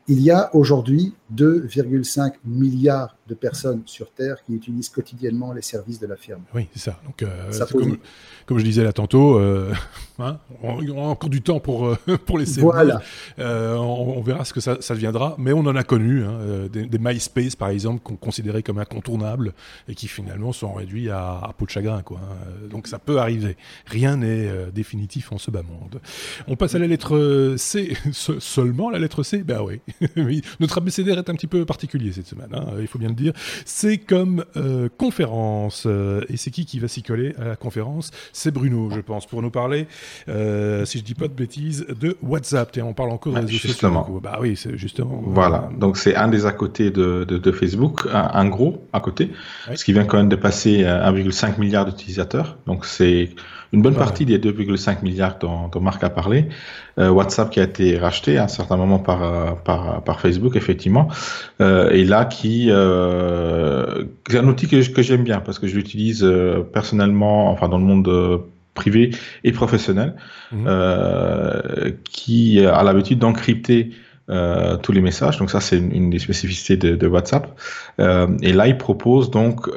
il y a aujourd'hui 2,5 milliards de personnes sur Terre qui utilisent quotidiennement les services de la firme. Oui, c'est ça. Donc, euh, comme, je disais là tantôt, euh, hein, on, a encore du temps pour, euh, *laughs* pour les Voilà. On, verra ce que ça, ça, deviendra, mais on en a connu hein, des, MySpace, par exemple, qu'on considérait comme incontournables et qui finalement sont réduits à, à peau de chagrin. Quoi, hein. Donc ça peut arriver. Rien n'est définitif en ce bas monde. On passe à la lettre C, *laughs* seulement la lettre C? Ben oui. *laughs* Notre abécédaire est un petit peu particulier cette semaine, il faut bien le dire. C'est comme euh, conférence. Euh, et c'est qui qui va s'y coller à la conférence? C'est Bruno, je pense, pour nous parler, euh, si je dis pas de bêtises, de WhatsApp. Et on parle encore de Justement. Bah oui, c'est justement. Voilà. Donc c'est un des à côté de, de, Facebook, un, gros à côté, ce qui vient quand même de passer 1,5 milliard d'utilisateurs. Donc c'est une bonne partie des 2,5 milliards dont, dont, Marc a parlé. WhatsApp qui a été racheté à un certain moment par, par, par Facebook, effectivement. et là, qui euh, c'est un outil que, que j'aime bien parce que je l'utilise euh, personnellement, enfin dans le monde euh, privé et professionnel, mhm. qui a l'habitude d'encrypter tous les messages. Donc ça, c'est une, des spécificités de, de WhatsApp. et là, il propose donc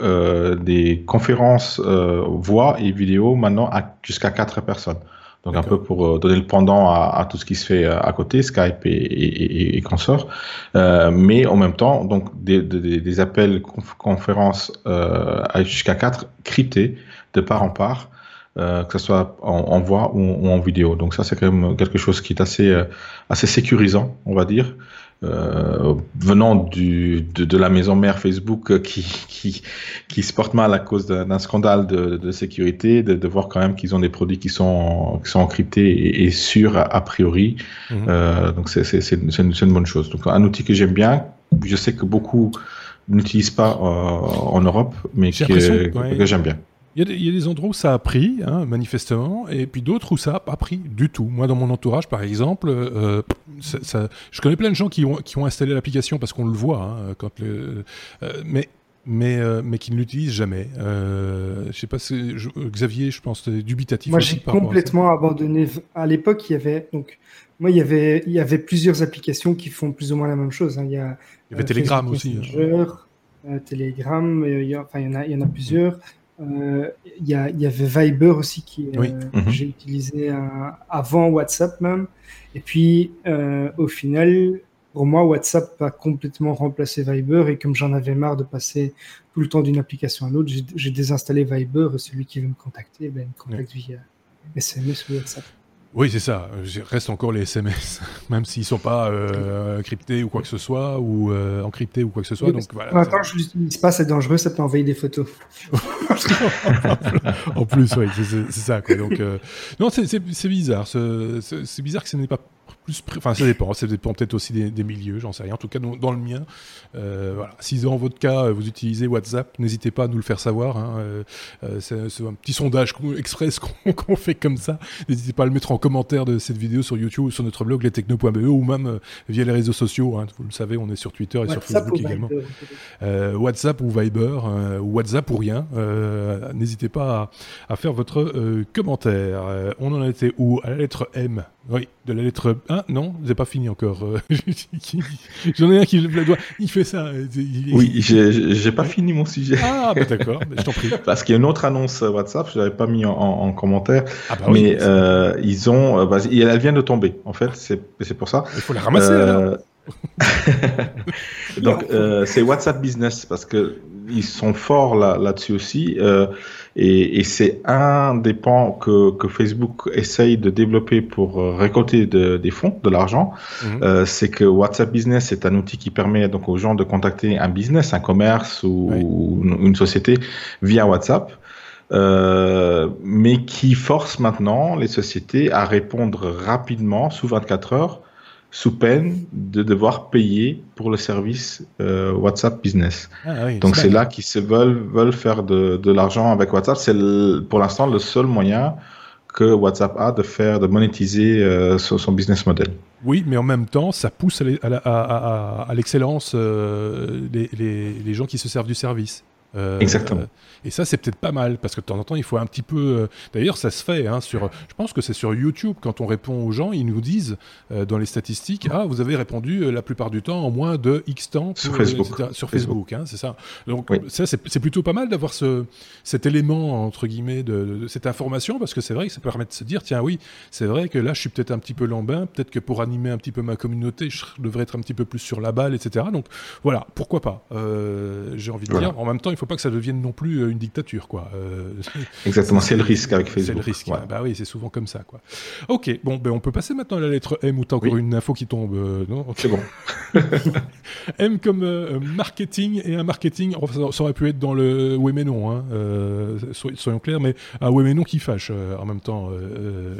des conférences voix et vidéo maintenant jusqu'à quatre personnes. Donc un peu pour euh, donner le pendant à, à, tout ce qui se fait euh, à côté, Skype et, et, et, consorts. Euh, mais en même temps, donc des, des, des appels conférences euh, jusqu'à quatre cryptés de part en part. Euh, que ce soit en, en voix ou, ou, en vidéo. Donc ça, c'est quand même quelque chose qui est assez, assez sécurisant, on va dire. Euh, venant du, de, de, la maison mère Facebook qui, qui, qui se porte mal à cause d'un scandale de, de sécurité, de, de, voir quand même qu'ils ont des produits qui sont, qui sont encryptés et, et sûrs a, priori. Mhm. Euh, donc c'est une, une, bonne chose. Donc un outil que j'aime bien, je sais que beaucoup n'utilisent pas euh, en Europe, mais que, que j'aime bien. Il y, a des, endroits où ça a pris, hein, manifestement, et puis d'autres où ça n'a pas pris du tout. Moi, dans mon entourage, par exemple, euh, ça, je connais plein de gens qui ont, qui ont installé l'application parce qu'on le voit, hein, quand le, euh, mais mais, euh, mais qui ne l'utilisent jamais. Euh, je sais pas, si, Xavier, je pense, dubitatif. Moi, j'ai complètement abandonné. À l'époque, il y avait donc, moi, il y avait, il y avait plusieurs applications qui font plus ou moins la même chose. Hein. Il y a, il y avait Telegram aussi. Hein. Telegram, il y, enfin, il y en a, il y en a plusieurs. Euh, il, y il avait Viber aussi qui euh, mhm. j'ai utilisé avant WhatsApp même. Et puis euh, au final, pour moi, WhatsApp a complètement remplacé Viber et comme j'en avais marre de passer tout le temps d'une application à l'autre, j'ai désinstallé Viber et celui qui veut me contacter, ben, me contacte via SMS ou WhatsApp. Oui, c'est ça. Reste encore les SMS, *laughs* même s'ils sont pas euh, cryptés ou quoi que ce soit, ou euh, encryptés ou quoi que ce soit. donc voilà. Attends, je l'utilise pas, c'est dangereux, ça peut envoyer des photos. *laughs* en plus, oui, c'est ça. Quoi. Donc, euh, non, c'est bizarre. C'est bizarre que ce n'est pas Enfin, ça dépend. Ça dépend peut-être aussi des, milieux, j'en sais rien. En tout cas, dans, le mien, euh, voilà. Si dans votre cas, vous utilisez WhatsApp, n'hésitez pas à nous le faire savoir. Hein. Euh, euh, c'est un petit sondage express *laughs* qu'on fait comme ça. N'hésitez pas à le mettre en commentaire de cette vidéo sur YouTube ou sur notre blog lestechno.be ou même via les réseaux sociaux. Hein. Vous le savez, on est sur Twitter et sur Facebook également. WhatsApp ou Viber, ou WhatsApp ou rien. N'hésitez pas à, à, faire votre commentaire. on en était où? À la lettre M. Oui, de la lettre 1, non, c'est pas fini encore. Euh, *laughs* j'en ai un qui le doigt, il fait ça. Oui, j'ai pas fini mon sujet. Ah, bah d'accord, je t'en prie. *laughs* Parce qu'il y a une autre annonce WhatsApp, je l'avais pas mis en, commentaire, ah bah mais euh, ils ont, euh, elle vient de tomber, en fait, c'est pour ça. Il faut la ramasser alors. *laughs* Donc, c'est WhatsApp Business parce que ils sont forts là-dessus aussi. Euh, et, et c'est un des pans que, que, Facebook essaye de développer pour euh, récolter de, des fonds, de l'argent. Mhm. Euh, c'est que WhatsApp Business est un outil qui permet donc aux gens de contacter un business, un commerce ou, une, société via WhatsApp. Euh, mais qui force maintenant les sociétés à répondre rapidement, sous 24 heures, sous peine de devoir payer pour le service euh, WhatsApp Business. Ah Donc c'est là qu'ils se veulent, veulent faire de, de l'argent avec WhatsApp. C'est pour l'instant le seul moyen que WhatsApp a de faire, de monétiser euh, son, business model. Oui, mais en même temps, ça pousse à l'excellence euh, les, les, les, gens qui se servent du service. Euh, Exactement. Et ça, c'est peut-être pas mal, parce que de temps en temps, il faut un petit peu... Euh, d'ailleurs, ça se fait, hein, sur... je pense que c'est sur YouTube, quand on répond aux gens, ils nous disent, euh, dans les statistiques, ah, vous avez répondu la plupart du temps en moins de X temps sur Facebook. sur Facebook, Hein, c'est ça. Donc ça, c'est plutôt pas mal d'avoir ce, cet élément, entre guillemets, de, cette information, parce que c'est vrai que ça permet de se dire, tiens, oui, c'est vrai que là, je suis peut-être un petit peu lambin, peut-être que pour animer un petit peu ma communauté, je devrais être un petit peu plus sur la balle, etc. Donc voilà, pourquoi pas J'ai envie de dire, en même temps, il faut faut pas que ça devienne non plus euh, une dictature, quoi. Euh, *laughs* Exactement, c'est le risque avec Facebook. C'est le risque. Bah oui, c'est souvent comme ça, quoi. Ok, bon, ben on peut passer maintenant à la lettre M ou t'as encore une info qui tombe, euh, non? C'est bon. *laughs* M comme marketing et un marketing, ça aurait pu être dans le oui mais non, hein, soyons clairs, mais un oui mais non qui fâche en même temps,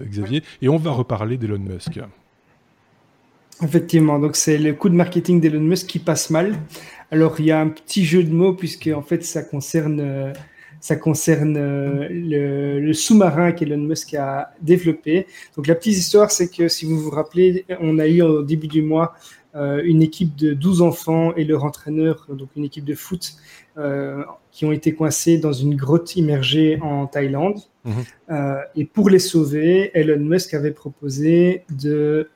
Xavier. Et on va reparler d'Elon Musk. Effectivement, donc c'est le coup de marketing d'Elon Musk qui passe mal. Alors, il y a un petit jeu de mots, puisque en fait, ça concerne, euh, ça concerne euh, le, sous-marin qu'Elon Musk a développé. Donc, la petite histoire, c'est que si vous vous rappelez, on a eu au début du mois euh, une équipe de 12 enfants et leur entraîneur, donc une équipe de foot, qui ont été coincés dans une grotte immergée en Thaïlande. Mhm. et pour les sauver, Elon Musk avait proposé de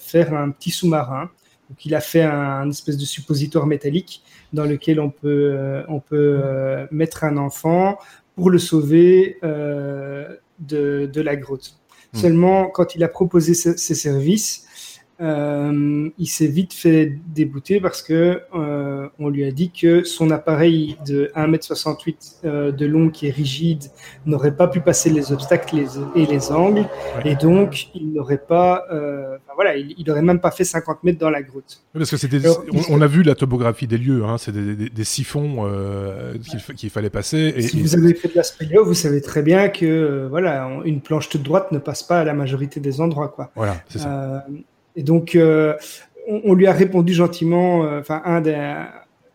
faire un petit sous-marin donc, il a fait un, espèce de suppositoire métallique dans lequel on peut, euh, on peut euh, mettre un enfant pour le sauver euh, de, de, la grotte. Hmm. Seulement, quand il a proposé ces services, euh, il s'est vite fait débouter parce que euh, on lui a dit que son appareil de 1m68 euh, de long qui est rigide n'aurait pas pu passer les obstacles et les angles et donc il n'aurait pas voilà il, n'aurait même pas fait 50 mètres dans la grotte. parce que c'était on, a vu la topographie des lieux hein, c'est des, siphons qu'il fallait passer et, si vous avez fait de la spéléo vous savez très bien que voilà une planche toute droite ne passe pas à la majorité des endroits quoi. Voilà c'est ça. Et donc, euh, on, lui a répondu gentiment, euh, enfin, un des,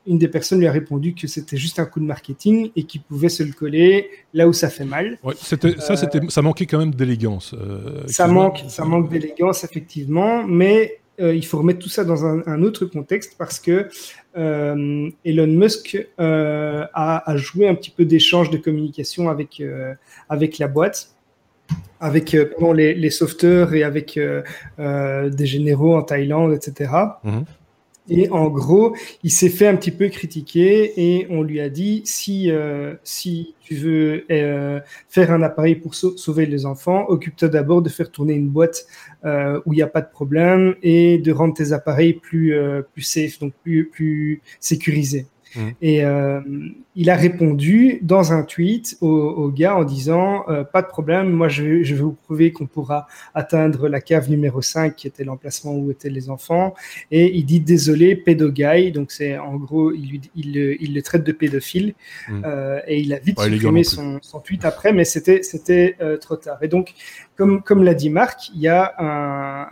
une des personnes lui a répondu que c'était juste un coup de marketing et qu'il pouvait se le coller là où ça fait mal. Ouais, c'était, ça, c'était, ça manquait quand même d'élégance. ça manque, ça manque d'élégance effectivement, mais il faut remettre tout ça dans un, autre contexte parce que Elon Musk a, a, joué un petit peu d'échange de communication avec, avec la boîte avec euh, les, les sauveteurs et avec euh, euh, des généraux en Thaïlande, etc. Mhm. Et en gros, il s'est fait un petit peu critiquer et on lui a dit si si tu veux faire un appareil pour sauver les enfants, occupe-toi d'abord de faire tourner une boîte où il n'y a pas de problème et de rendre tes appareils plus plus safe, donc plus plus sécurisés. Mmh. Et euh, il a répondu dans un tweet au, gars en disant euh, Pas de problème, moi je vais, je vais vous prouver qu'on pourra atteindre la cave numéro 5 qui était l'emplacement où étaient les enfants. Et il dit Désolé, pédoguy. Donc c'est en gros, il, il, il, le traite de pédophile. Mmh. Euh, et il a vite supprimé son, son, tweet après, mais c'était trop tard. Et donc, comme, comme l'a dit Marc, il y a un.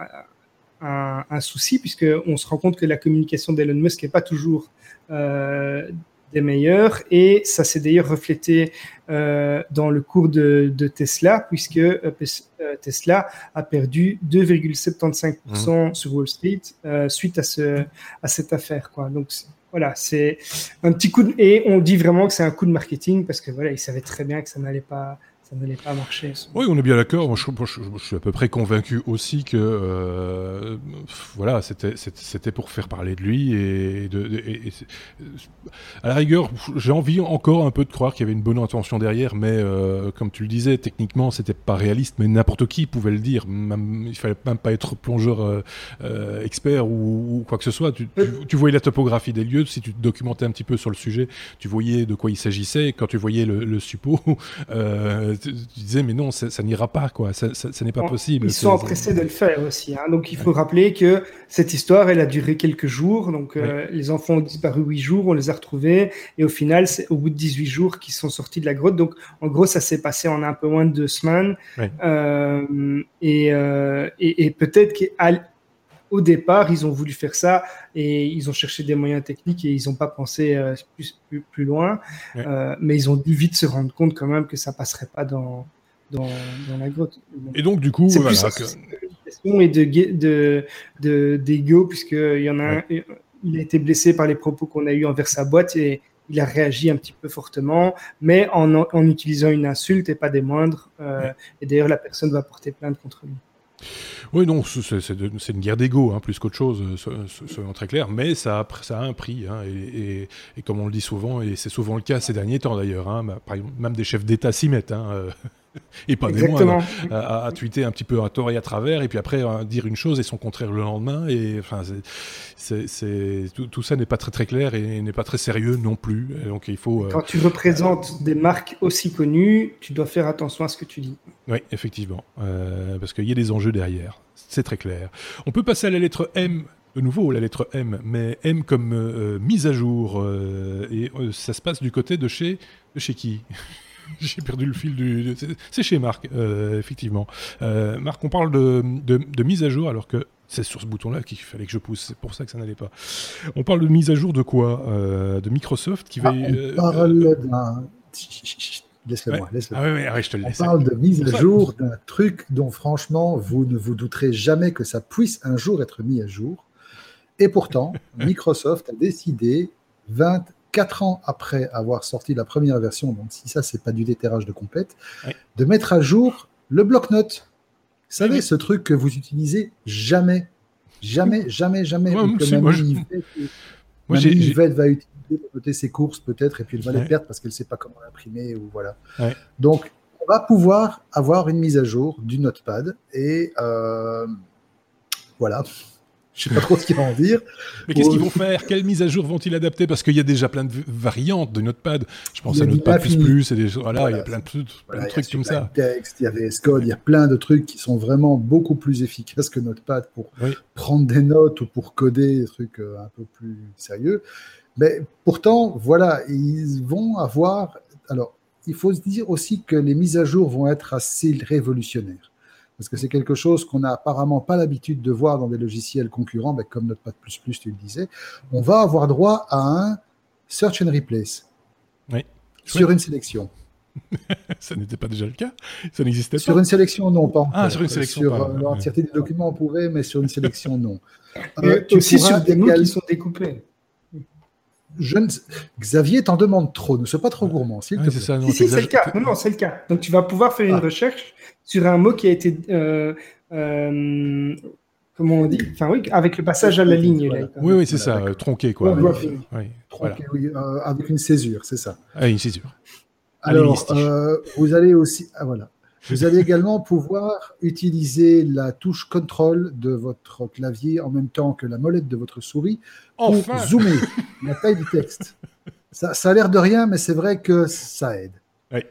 Un, un, souci puisqu'on se rend compte que la communication d'Elon Musk n'est pas toujours des meilleurs. Et ça s'est d'ailleurs reflété euh, dans le cours de, Tesla, puisque euh, Tesla a perdu 2,75% mmh. sur Wall Street suite à, ce, à cette affaire. Quoi. Donc voilà, c'est un petit coup de... Et on dit vraiment que c'est un coup de marketing, parce que voilà, ils savaient très bien que ça n'allait pas ça n'allait pas marcher. Oui, on est bien d'accord. Moi, je, suis à peu près convaincu aussi que euh, voilà, c'était pour faire parler de lui et, de, à la rigueur, j'ai envie encore un peu de croire qu'il y avait une bonne intention derrière, mais euh, comme tu le disais, techniquement, c'était pas réaliste, mais n'importe qui pouvait le dire. Même, il fallait même pas être plongeur euh, expert ou, quoi que ce soit. Tu, tu, voyais la topographie des lieux, si tu te documentais un petit peu sur le sujet, tu voyais de quoi il s'agissait. Quand tu voyais le, le suppôt *laughs* tu, disais, mais non, ça, n'ira pas, quoi. Ça, n'est pas possible. Ils sont empressés de le faire aussi. Hein. Donc, il faut rappeler que cette histoire, elle a duré quelques jours. Donc, euh, les enfants ont disparu huit jours, on les a retrouvés. Et au final, c'est au bout de 18 jours qu'ils sont sortis de la grotte. Donc, en gros, ça s'est passé en un peu moins de deux semaines. Euh, et, euh, et, et peut-être qu'à au départ, ils ont voulu faire ça et ils ont cherché des moyens techniques et ils n'ont pas pensé euh, plus, plus, loin. Euh, mais ils ont dû vite se rendre compte quand même que ça passerait pas dans, dans, la grotte. et donc, du coup, voilà. Plus question et de, de, d'ego, puisqu'il y en a un, il a été blessé par les propos qu'on a eu envers sa boîte et il a réagi un petit peu fortement, mais en, en utilisant une insulte et pas des moindres. Euh, et d'ailleurs, la personne va porter plainte contre lui. Oui, non, c'est une guerre d'ego, hein, plus qu'autre chose, euh, soyons très clair, mais ça a, ça un prix, hein, et, comme on le dit souvent, et c'est souvent le cas ces derniers temps d'ailleurs, hein, même des chefs d'État s'y mettent. Euh, *laughs* et pas des moindres, à, à, tweeter un petit peu à tort et à travers, et puis après à dire une chose et son contraire le lendemain. Et enfin, c'est, tout, tout, ça n'est pas très très clair et n'est pas très sérieux non plus. donc il faut. Euh, Quand tu représentes des marques aussi connues, tu dois faire attention à ce que tu dis. Oui, effectivement, euh, parce qu'il y a des enjeux derrière. C'est très clair. On peut passer à la lettre M de nouveau la lettre M, mais M comme euh, mise à jour. et ça se passe du côté de chez, de chez qui? *laughs* J'ai perdu le fil du. C'est chez Marc, euh, effectivement. Euh, Marc, on parle de, de, mise à jour alors que c'est sur ce bouton-là qu'il fallait que je pousse. C'est pour ça que ça n'allait pas. On parle de mise à jour de quoi euh, De Microsoft qui va. Ah, on parle d'un. Laisse-le-moi. Laisse ah, oui, oui, je te le laisse. On parle de mise à jour d'un truc dont, franchement, vous ne vous douterez jamais que ça puisse un jour être mis à jour. Et pourtant, *laughs* Microsoft a décidé 20 quatre ans après avoir sorti la première version, donc si ça, c'est pas du déterrage de complète, de mettre à jour le bloc-notes. Vous savez, ce truc que vous utilisez jamais, jamais, jamais, jamais, que moi, Yvette, va utiliser pour noter ses courses peut-être, et puis elle va les perdre parce qu'elle ne sait pas comment l'imprimer, ou voilà. Donc, on va pouvoir avoir une mise à jour du Notepad, et euh, voilà. Je sais pas trop ce qu'ils vont en dire. Mais qu'est-ce qu'ils vont faire? Quelle mise à jour vont-ils adapter? Parce qu'il y a déjà plein de variantes de Notepad. Je pense à Notepad plus plus, et des... voilà, il y a plein de, trucs comme ça. Texte, il y avait Scode, il y a plein de trucs qui sont vraiment beaucoup plus efficaces que Notepad pour prendre des notes ou pour coder des trucs euh, un peu plus sérieux. Mais pourtant, voilà, ils vont avoir. Alors, il faut se dire aussi que les mises à jour vont être assez révolutionnaires parce que c'est quelque chose qu'on n'a apparemment pas l'habitude de voir dans des logiciels concurrents, ben, comme Notepad++, tu le disais. On va avoir droit à un Search and Replace. Oui. Sur une sélection. *laughs* ça n'était pas déjà le cas Ça n'existait pas Sur une sélection, non, pas Ah, sur une sélection. Sur euh, l'entièreté des documents, on pourrait, mais sur une sélection, non. *laughs* Euh, tu aussi pourras sur des mots qui sont découpés. Je ne- Xavier t'en demande trop, ne sois pas trop gourmand, s'il Ouais, te c'est plaît. ça, non, Si, si, c'est le cas. Non, non, c'est le cas. Donc, tu vas pouvoir faire une Ah. recherche sur un mot qui a été. euh, euh, comment on dit? Enfin, oui, avec le passage à la ligne. Voilà. là. Oui, oui, c'est Voilà, ça, euh, tronqué, quoi. Ouais, Oui, roughing. oui, voilà. Ok, oui, euh, avec une césure, c'est ça. Ah, une césure. Alors, euh, vous allez aussi, ah, voilà. Vous allez également pouvoir utiliser la touche contrôle de votre clavier en même temps que la molette de votre souris pour Enfin zoomer la taille du texte. Ça, ça a l'air de rien, mais c'est vrai que ça aide. Oui.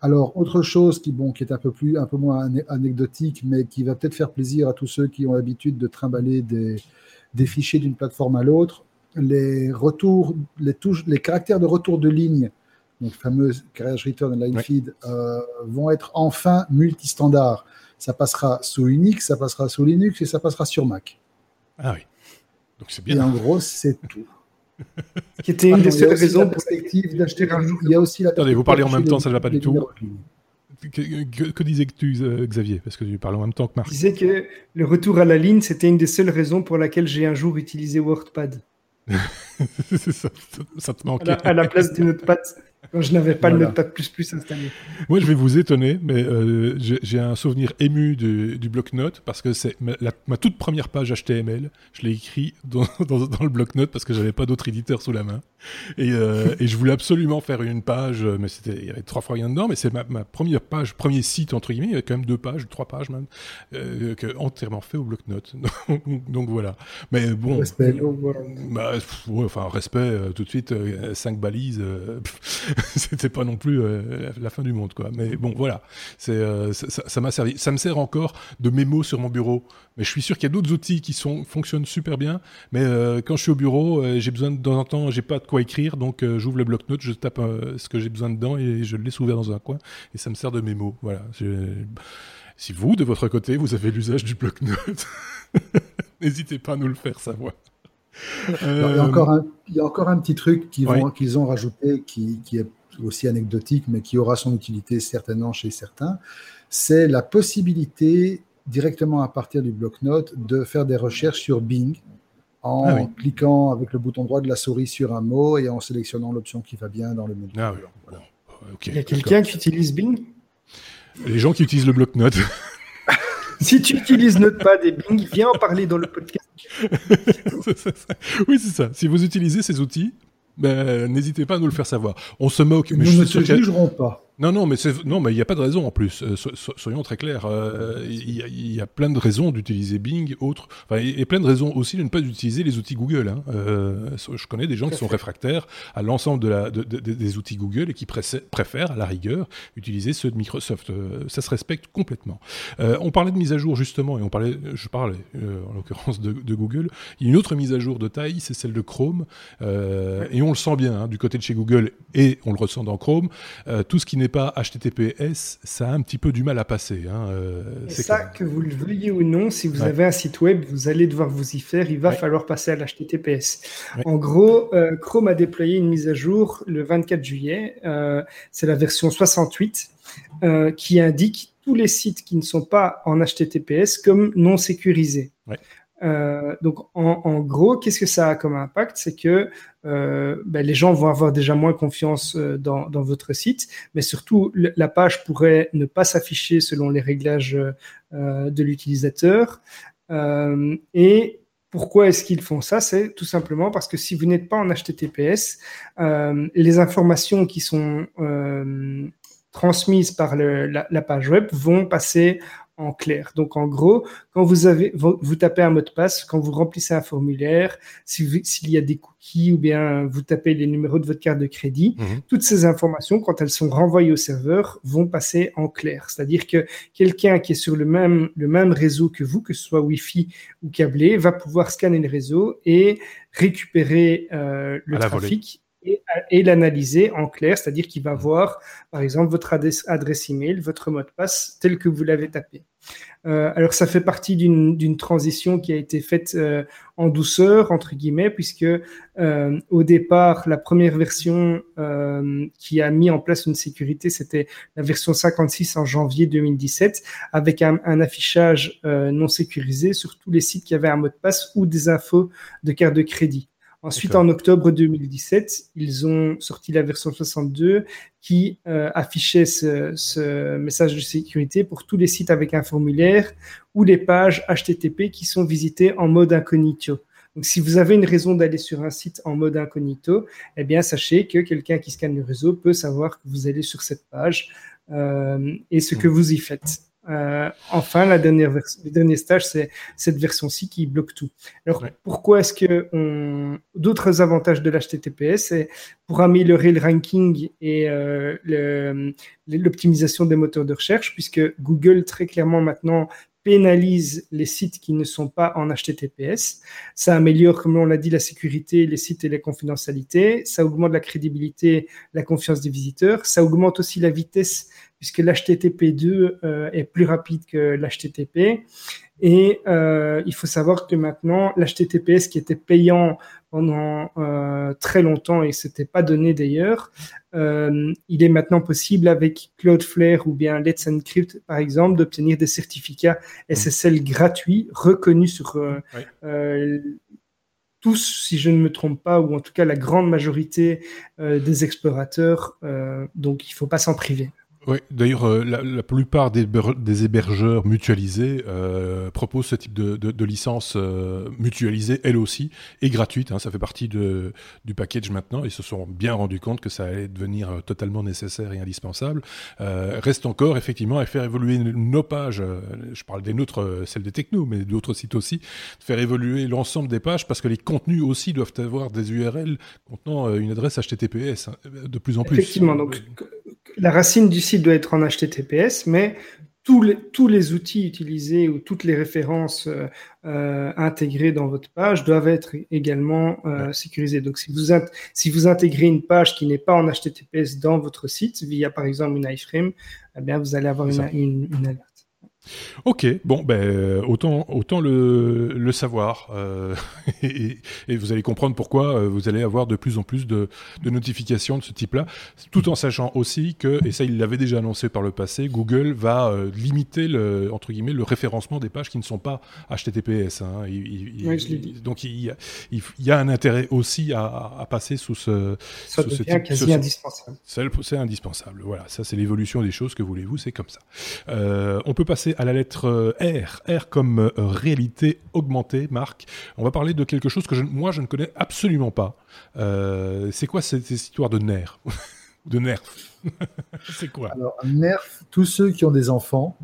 Alors, autre chose qui, bon, qui est un peu, plus, un peu moins anecdotique, mais qui va peut-être faire plaisir à tous ceux qui ont l'habitude de trimballer des, des fichiers d'une plateforme à l'autre, les retours, les, touches, les caractères de retour de ligne, donc fameux carriage return et line Ouais. feed, euh, vont être enfin multistandards. Ça passera sous Unix, ça passera sous Linux et ça passera sur Mac. Ah oui. Donc c'est Et bien. en gros, c'est tout. *laughs* Qui était une des seules raisons pour perspective d'acheter un jour. Il y a aussi la Attendez, vous parlez en même temps, ça ne va pas du tout. de. Que, que- que disais-tu, euh, Xavier? Parce que tu parles en même temps que Marc. Je disais que le retour à la ligne, c'était une des seules raisons pour laquelle j'ai un jour utilisé WordPad *laughs* ça, ça te à manquait. la, à la place du Notepad quand je n'avais pas le. Notepad plus plus installé. Moi, je vais vous étonner, mais euh, j'ai un souvenir ému du, du bloc-notes parce que c'est ma, toute première page HTML. Je l'ai écrit dans, *laughs* dans, dans le bloc-notes parce que j'avais pas d'autre éditeur sous la main. Et, euh, et je voulais absolument faire une page, mais c'était il y avait trois fois rien dedans. Mais c'est ma, ma première page, premier site entre guillemets. Il y avait quand même deux pages, trois pages même, euh, que, entièrement fait au bloc-notes. *laughs* donc, donc voilà. Mais bon. Respect. Bah, ouais, enfin, respect, tout de suite, cinq balises, pff, *laughs* c'était pas non plus euh, la, fin du monde, quoi. Mais bon, voilà, c'est, euh, ça- m'a servi. Ça me sert encore de mémo sur mon bureau. Mais je suis sûr qu'il y a d'autres outils qui sont, fonctionnent super bien. Mais euh, quand je suis au bureau, j'ai besoin de, de temps en temps, j'ai pas de quoi écrire, donc j'ouvre le bloc-notes, je tape ce que j'ai besoin dedans et je le laisse ouvert dans un coin et ça me sert de mémo. Voilà. Si vous, de votre côté, vous avez l'usage du bloc-notes, *laughs* n'hésitez pas à nous le faire savoir. Alors, il, y a Euh, encore un, il y a encore un petit truc qu'ils ont rajouté qui, qui est aussi anecdotique, mais qui aura son utilité certainement chez certains. C'est la possibilité, directement à partir du bloc-notes, de faire des recherches sur Bing en Ah oui. cliquant avec le bouton droit de la souris sur un mot et en sélectionnant l'option qui va bien dans le menu. Ah oui. Voilà. Bon, ok, Il y a quelqu'un qui utilise Bing? Les gens qui utilisent le bloc-notes. *laughs* Si tu utilises Notepad et Bing, viens en parler dans le podcast. *laughs* Oui, c'est ça. Si vous utilisez ces outils, ben, n'hésitez pas à nous le faire savoir. On se moque, mais Nous je ne a- jugerons pas. Non, non, mais non, mais il n'y a pas de raison en plus. Euh, so- so- soyons très clairs. Euh, Il y, a- il y a plein de raisons d'utiliser Bing, autres, enfin, et, et plein de raisons aussi de ne pas utiliser les outils Google. Hein. Euh, je connais des gens qui sont réfractaires à l'ensemble de la, de- de- de- des outils Google et qui préfèrent, à la rigueur, utiliser ceux de Microsoft. Ça se respecte complètement. On parlait de mise à jour justement, et on parlait, je parlais en l'occurrence de, de Google. Il y a une autre mise à jour de taille, c'est celle de Chrome, et on le sent bien hein, du côté de chez Google, et on le ressent dans Chrome. Tout ce qui pas HTTPS, ça a un petit peu du mal à passer. Hein, euh, c'est ça, que vous le veuillez ou non, si vous Ouais. avez un site web, vous allez devoir vous y faire. Il va Ouais. falloir passer à l'HTTPS. Ouais. En gros, euh, Chrome a déployé une mise à jour le 24 juillet. Euh, c'est la version 68 euh, qui indique tous les sites qui ne sont pas en HTTPS comme non sécurisés. Euh, donc, en, gros, qu'est-ce que ça a comme impact? C'est que euh, ben, les gens vont avoir déjà moins confiance euh, dans, votre site, mais surtout, la page pourrait ne pas s'afficher selon les réglages de l'utilisateur. Et pourquoi est-ce qu'ils font ça? C'est tout simplement parce que si vous n'êtes pas en HTTPS, les informations qui sont transmises par la, la page web vont passer en clair. Donc en gros, quand vous avez vous, vous tapez un mot de passe, quand vous remplissez un formulaire, si s'il y a des cookies ou bien vous tapez les numéros de votre carte de crédit, Mhm. toutes ces informations, quand elles sont renvoyées au serveur, vont passer en clair. C'est-à-dire que quelqu'un qui est sur le même, le même réseau que vous, que ce soit Wi-Fi ou câblé, va pouvoir scanner le réseau et récupérer euh, le trafic et, l'analyser en clair, c'est-à-dire qu'il va voir, par exemple, votre adresse, email, votre mot de passe tel que vous l'avez tapé. Euh, alors ça fait partie d'une transition qui a été faite euh, en douceur entre guillemets puisque euh, au départ la première version qui a mis en place une sécurité c'était la version 56 en janvier 2017 avec un affichage non sécurisé sur tous les sites qui avaient un mot de passe ou des infos de carte de crédit. Ensuite, en octobre 2017, ils ont sorti la version 62 qui euh, affichait ce, message de sécurité pour tous les sites avec un formulaire ou les pages HTTP qui sont visitées en mode incognito. Donc, si vous avez une raison d'aller sur un site en mode incognito, eh bien, sachez que quelqu'un qui scanne le réseau peut savoir que vous allez sur cette page euh, et ce que hmm. vous y faites. Euh, enfin, la dernière le dernier stage, c'est cette version-ci qui bloque tout. Alors, pourquoi est-ce que on... d'autres avantages de l'HTTPS, c'est pour améliorer le ranking et euh, l'optimisation des moteurs de recherche, puisque Google très clairement maintenant pénalise les sites qui ne sont pas en HTTPS. Ça améliore, comme on l'a dit, la sécurité, les sites et la confidentialité. Ça augmente la crédibilité, la confiance des visiteurs. Ça augmente aussi la vitesse puisque l'HTTP2 euh, est plus rapide que l'HTTP. Et euh, il faut savoir que maintenant, l'HTTPS qui était payant pendant euh, très longtemps et c'était pas donné d'ailleurs, il est maintenant possible avec Cloudflare ou bien Let's Encrypt par exemple d'obtenir des certificats SSL gratuits reconnus sur tous, si je ne me trompe pas, ou en tout cas la grande majorité des explorateurs. donc il ne faut pas s'en priver. Oui, d'ailleurs, euh, la, plupart des, des hébergeurs mutualisés euh, proposent ce type de, de, de licence euh, mutualisée, elle aussi, et gratuite. Hein, ça fait partie de, du package maintenant. Ils se sont bien rendus compte que ça allait devenir totalement nécessaire et indispensable. Euh, reste encore, effectivement, à faire évoluer nos pages. je parle des nôtres, celles des technos, mais d'autres sites aussi. Faire évoluer l'ensemble des pages parce que les contenus aussi doivent avoir des URL contenant une adresse HTTPS hein, de plus en plus. Effectivement, donc la racine du site doit être en HTTPS, mais tous les, tous les outils utilisés ou toutes les références euh, euh intégrées dans votre page doivent être également euh, sécurisées. Donc, si vous, si vous intégrez une page qui n'est pas en HTTPS dans votre site, via par exemple une iframe, eh bien, vous allez avoir une, une, une alerte. Ok, bon, ben autant autant le, le savoir euh, *laughs* et, et, vous allez comprendre pourquoi euh, vous allez avoir de plus en plus de, de notifications de ce type-là, tout en sachant aussi que et ça il l'avait déjà annoncé par le passé, Google va euh, limiter le entre guillemets le référencement des pages qui ne sont pas HTTPS. Hein. Il, donc il y, a, il y, a un intérêt aussi à, à passer sous ce, ça sous quasi indispensable. C'est indispensable. Voilà, ça c'est l'évolution des choses. Que voulez-vous, c'est comme ça. Euh, on peut passer à la lettre euh, R, R comme euh, réalité augmentée, Marc. On va parler de quelque chose que moi je ne connais absolument pas. Euh, c'est quoi cette, histoire de nerf *laughs* De nerf *laughs* C'est quoi? Alors, nerf, tous ceux qui ont des enfants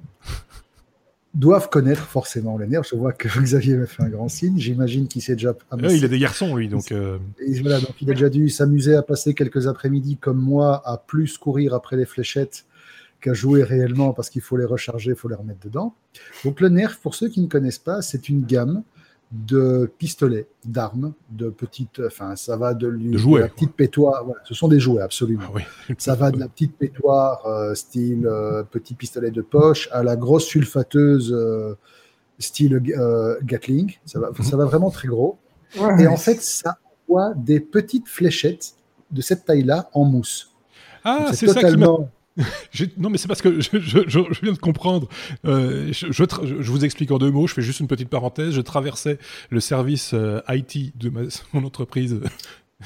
doivent connaître forcément les nerfs. Je vois que *laughs* Xavier m'a fait un grand signe. J'imagine qu'il s'est déjà. il a des garçons, lui, donc. voilà, donc il a déjà dû s'amuser à passer quelques après-midi comme moi à plus courir après les fléchettes qu'à jouer réellement parce qu'il faut les recharger, il faut les remettre dedans. Donc le Nerf, pour ceux qui ne connaissent pas, c'est une gamme de pistolets, d'armes, de petites, enfin ça va de, de, la petite pétoire, ce sont des jouets absolument. Ah ça va de la petite pétoire euh, style euh, petit pistolet de poche à la grosse sulfateuse euh, style Gatling, ça va, ça va vraiment très gros. Et en fait, ça envoie des petites fléchettes de cette taille-là en mousse. Ah, c'est totalement... ça qui *laughs* non, mais c'est parce que je, viens de comprendre. Euh, je, vous explique en deux mots. Je fais juste une petite parenthèse. Je traversais le service euh, IT de *laughs* mon entreprise euh,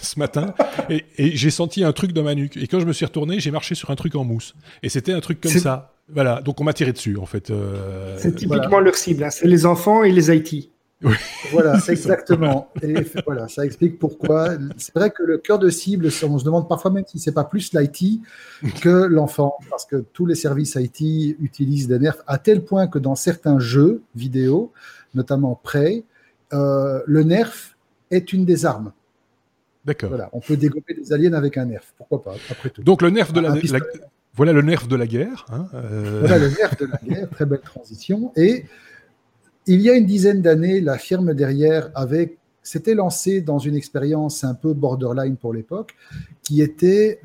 ce matin et, j'ai senti un truc dans ma nuque. Et quand je me suis retourné, j'ai marché sur un truc en mousse. Et c'était un truc comme ça. Voilà. Donc on m'a tiré dessus, en fait. c'est typiquement leur cible. Hein. C'est les enfants et les IT. Voilà, *laughs* c'est exactement. Et voilà, ça explique pourquoi. C'est vrai que le cœur de cible, on se demande parfois même si c'est pas plus l'IT que l'enfant, parce que tous les services IT utilisent des nerfs à tel point que dans certains jeux vidéo, notamment Prey, euh, le nerf est une des armes. D'accord. Voilà, on peut développer des aliens avec un nerf, pourquoi pas, après tout. Donc le nerf de la, voilà le nerf de la guerre. Hein, euh. Voilà le nerf de la guerre, très belle transition. Et il y a une dizaine d'années, la firme derrière avait s'était lancé dans une expérience un peu borderline pour l'époque, qui était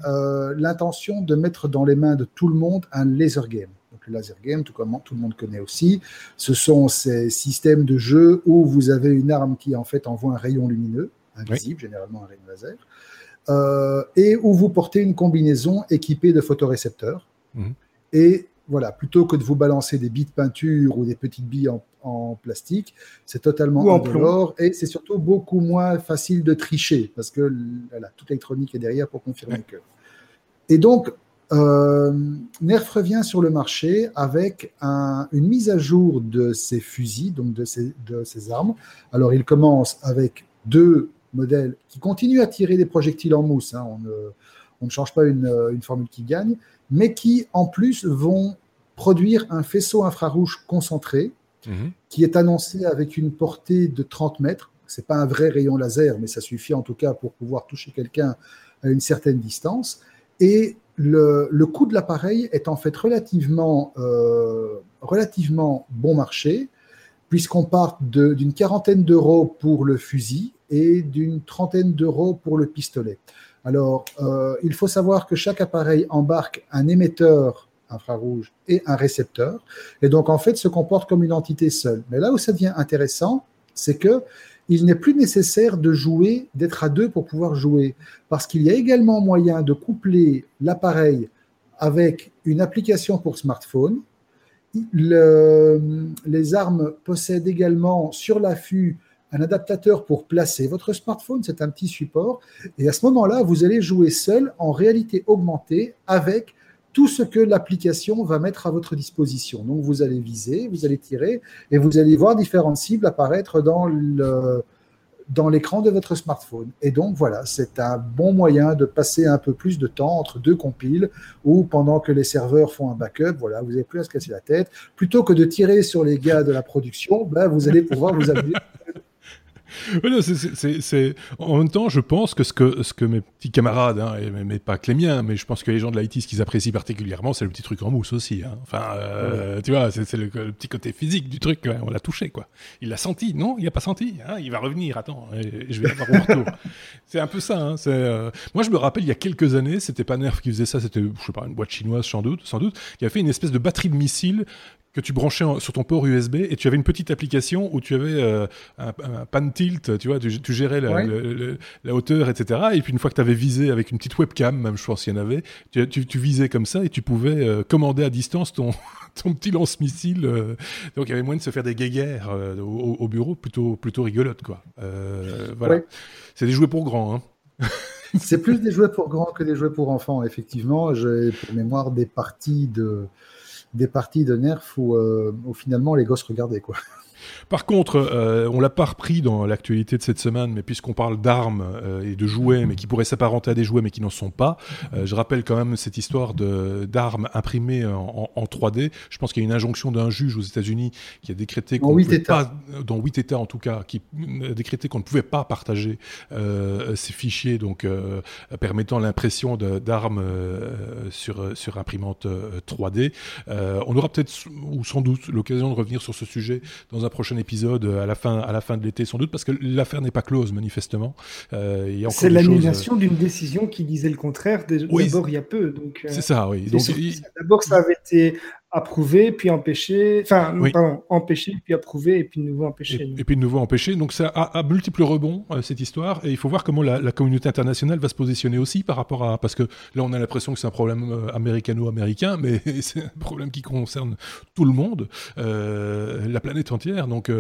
l'intention de mettre dans les mains de tout le monde un laser game. Donc le laser game, tout comme tout le monde connaît aussi, ce sont ces systèmes de jeu où vous avez une arme qui en fait envoie un rayon lumineux, invisible, généralement un rayon laser, euh, et où vous portez une combinaison équipée de photorécepteurs. Mhm. Et voilà, plutôt que de vous balancer des billes de peinture ou des petites billes en, plastique, c'est totalement ou et c'est surtout beaucoup moins facile de tricher parce que voilà, toute l'électronique est derrière pour confirmer que. Et donc, euh, Nerf revient sur le marché avec une mise à jour de ses fusils, donc de ses, de ses armes. Alors, il commence avec deux modèles qui continuent à tirer des projectiles en mousse. Hein. On, ne, on, ne, change pas une, une, formule qui gagne, mais qui en plus vont produire un faisceau infrarouge concentré mhm. qui est annoncé avec une portée de 30 mètres. C'est pas un vrai rayon laser, mais ça suffit en tout cas pour pouvoir toucher quelqu'un à une certaine distance. Et le, le coût de l'appareil est en fait relativement, euh, relativement bon marché, puisqu'on part d'une quarantaine d'euros pour le fusil et d'une trentaine d'euros pour le pistolet. Alors, euh, il faut savoir que chaque appareil embarque un émetteur infrarouge et un récepteur, et donc en fait se comporte comme une entité seule. Mais là où ça devient intéressant, c'est que il n'est plus nécessaire de jouer, d'être à deux pour pouvoir jouer, parce qu'il y a également moyen de coupler l'appareil avec une application pour smartphone. les armes possèdent également sur l'affût un adaptateur pour placer votre smartphone, c'est un petit support. Et à ce moment-là, vous allez jouer seul en réalité augmentée avec tout ce que l'application va mettre à votre disposition. Donc vous allez viser, vous allez tirer et vous allez voir différentes cibles apparaître dans le dans l'écran de votre smartphone. Et donc voilà, c'est un bon moyen de passer un peu plus de temps entre deux compiles ou pendant que les serveurs font un backup, voilà, vous n'avez plus à se casser la tête. Plutôt que de tirer sur les gars de la production, ben, vous allez pouvoir vous amuser *laughs* c'est, En même temps, je pense que ce que, ce que mes petits camarades, hein, mais, pas que les miens, mais je pense que les gens de l'IT, ce qu'ils apprécient particulièrement, c'est le petit truc en mousse aussi. Hein. Enfin, euh, tu vois, c'est, le, petit côté physique du truc. On l'a touché, quoi. Il l'a senti, non Il n'a pas senti. Hein il va revenir. Attends, je vais avoir un retour. *laughs* c'est un peu ça. Hein, c'est, euh, Moi, je me rappelle, il y a quelques années, c'était pas Nerf qui faisait ça, c'était, je sais pas, une boîte chinoise sans doute, sans doute, qui a fait une espèce de batterie de missiles que tu branchais sur ton port USB et tu avais une petite application où tu avais euh, un, pan tilt, tu vois, tu, gérais la, hauteur, etc. Et puis une fois que tu avais visé avec une petite webcam, même je pense qu'il y en avait, tu, visais comme ça et tu pouvais euh, commander à distance ton, *laughs* ton petit lance-missile. Euh. donc il y avait moyen de se faire des guéguerres au, bureau, plutôt, plutôt rigolote, quoi. voilà. C'est des jouets pour grands, hein. *laughs* C'est plus des jouets pour grands que des jouets pour enfants, effectivement. J'ai pour mémoire des parties de des parties de Nerf où, euh, où finalement les gosses regardaient quoi. Par contre, euh, on l'a pas repris dans l'actualité de cette semaine, mais puisqu'on parle d'armes euh, et de jouets, mais qui pourraient s'apparenter à des jouets, mais qui n'en sont pas, euh, je rappelle quand même cette histoire d'armes imprimées en, en, 3D. Je pense qu'il y a une injonction d'un juge aux États-Unis qui a décrété qu'on ne pouvait pas, dans 8 États en tout cas, qui a décrété qu'on ne pouvait pas partager euh, ces fichiers, donc euh, permettant l'impression d'armes sur sur imprimante 3D. on aura peut-être ou sans doute l'occasion de revenir sur ce sujet dans un prochain épisode à la fin, à la fin de l'été sans doute, parce que l'affaire n'est pas close manifestement. Euh, c'est l'annulation d'une décision qui disait le contraire. D'abord il y a peu. Donc, euh, c'est ça, oui. D'abord ça avait été approuvé, puis empêché, enfin, pardon, empêché, puis approuvé, et puis de nouveau empêché. Et, puis de nouveau empêché. Donc ça a, multiples rebonds, euh, cette histoire, et il faut voir comment la, communauté internationale va se positionner aussi par rapport à... Parce que là, on a l'impression que c'est un problème euh, américano-américain, mais *laughs* c'est un problème qui concerne tout le monde, euh, la planète entière. Donc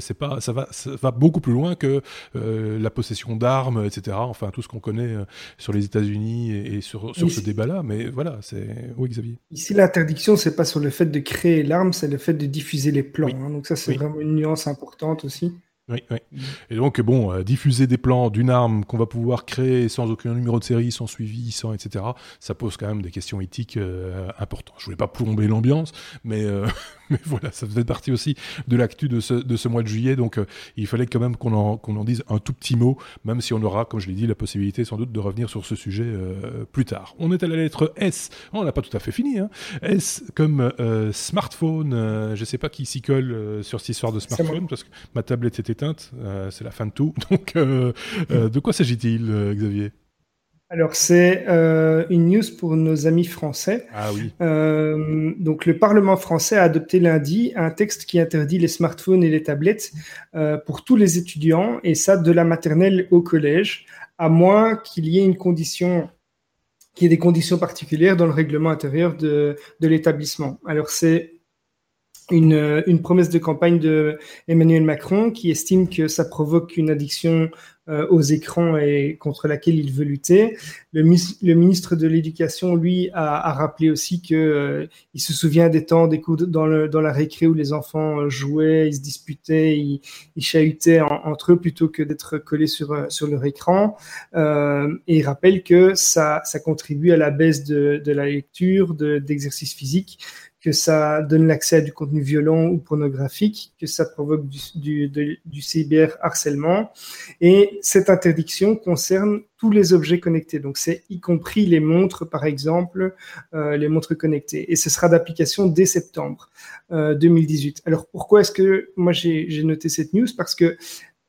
c'est pas, ça, va, ça va beaucoup plus loin que la possession d'armes, etc. Enfin, tout ce qu'on connaît sur les États-Unis et, sur, sur ce débat-là. Mais voilà, c'est... Oui, Xavier. Ici, l'interdiction, c'est pas sur le fait de créer l'arme, c'est le fait de diffuser les plans. Hein. donc ça, c'est vraiment une nuance importante aussi. Oui, oui. Et donc, bon, euh, diffuser des plans d'une arme qu'on va pouvoir créer sans aucun numéro de série, sans suivi, sans etc., ça pose quand même des questions éthiques euh, importantes. Je voulais pas plomber l'ambiance, mais, euh, *laughs* *laughs* mais voilà, ça faisait partie aussi de l'actu de ce, de ce mois de juillet, donc il fallait quand même qu'on en, qu'on en dise un tout petit mot, même si on aura, comme je l'ai dit, la possibilité sans doute de revenir sur ce sujet plus tard. On est à la lettre S. Oh, on n'a pas tout à fait fini. Hein. S comme smartphone. je sais pas qui s'y colle sur cette histoire de smartphone, parce que ma tablette était éteinte, c'est la fin de tout. *laughs* Donc, de quoi s'agit-il, Xavier? Alors, c'est une news pour nos amis français. Ah oui. donc, le Parlement français a adopté lundi un texte qui interdit les smartphones et les tablettes pour tous les étudiants, et ça de la maternelle au collège, à moins qu'il y ait une condition qu'il y ait des conditions particulières dans le règlement intérieur de, de l'établissement. Alors c'est une, une, promesse de campagne de Emmanuel Macron qui estime que ça provoque une addiction euh, aux écrans et contre laquelle il veut lutter. Le, ministre de l'Éducation, lui, a, a, rappelé aussi que euh, il se souvient des temps des cours dans, le, dans la récré où les enfants euh, jouaient, ils se disputaient, ils, ils chahutaient entre eux plutôt que d'être collés sur, sur leur écran. Euh, et il rappelle que ça, ça contribue à la baisse de, de la lecture, d'exercice de, physique que ça donne l'accès à du contenu violent ou pornographique, que ça provoque du, du, du cyber harcèlement. Et cette interdiction concerne tous les objets connectés. Donc, c'est y compris les montres, par exemple, euh, les montres connectées. Et ce sera d'application dès septembre euh, 2018. Alors, pourquoi est-ce que moi j'ai noté cette news? Parce que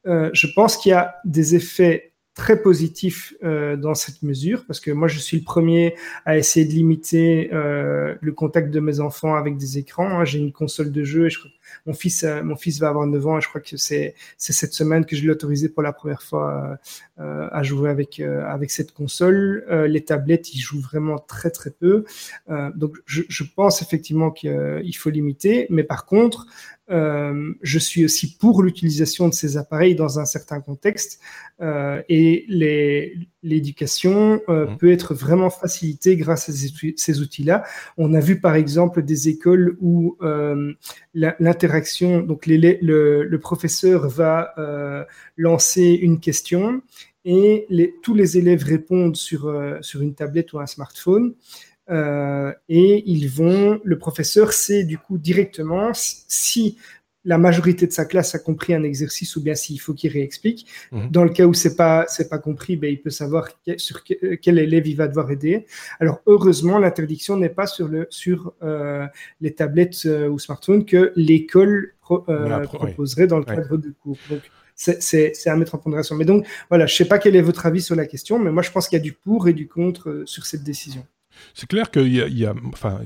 euh, je pense qu'il y a des effets très positif euh, dans cette mesure parce que moi je suis le premier à essayer de limiter euh, le contact de mes enfants avec des écrans. Hein. J'ai une console de jeu et je, mon fils euh, mon fils va avoir 9 ans et je crois que c'est cette semaine que je l'ai autorisé pour la première fois euh, à jouer avec euh, avec cette console. les tablettes ils jouent vraiment très très peu. donc je, je pense effectivement qu'il faut limiter, mais par contre euh, je suis aussi pour l'utilisation de ces appareils dans un certain contexte euh, et l'éducation euh, mmh. peut être vraiment facilitée grâce à ces, outils-là. On a vu par exemple des écoles où euh, l'interaction, donc le, professeur va euh, lancer une question et tous les élèves répondent sur, sur une tablette ou un smartphone. Euh, et ils vont, le professeur sait du coup directement si la majorité de sa classe a compris un exercice ou bien s'il faut qu'il réexplique. Mhm. Dans le cas où c'est pas c'est pas compris, ben il peut savoir sur quel élève il va devoir aider. Alors heureusement, l'interdiction n'est pas sur le sur euh, les tablettes euh, ou smartphones que l'école euh, proposerait dans le cadre de cours. Donc c'est à mettre en pondération. Mais donc voilà, je sais pas quel est votre avis sur la question, mais moi je pense qu'il y a du pour et du contre sur cette décision. C'est clair qu'il y, a, enfin,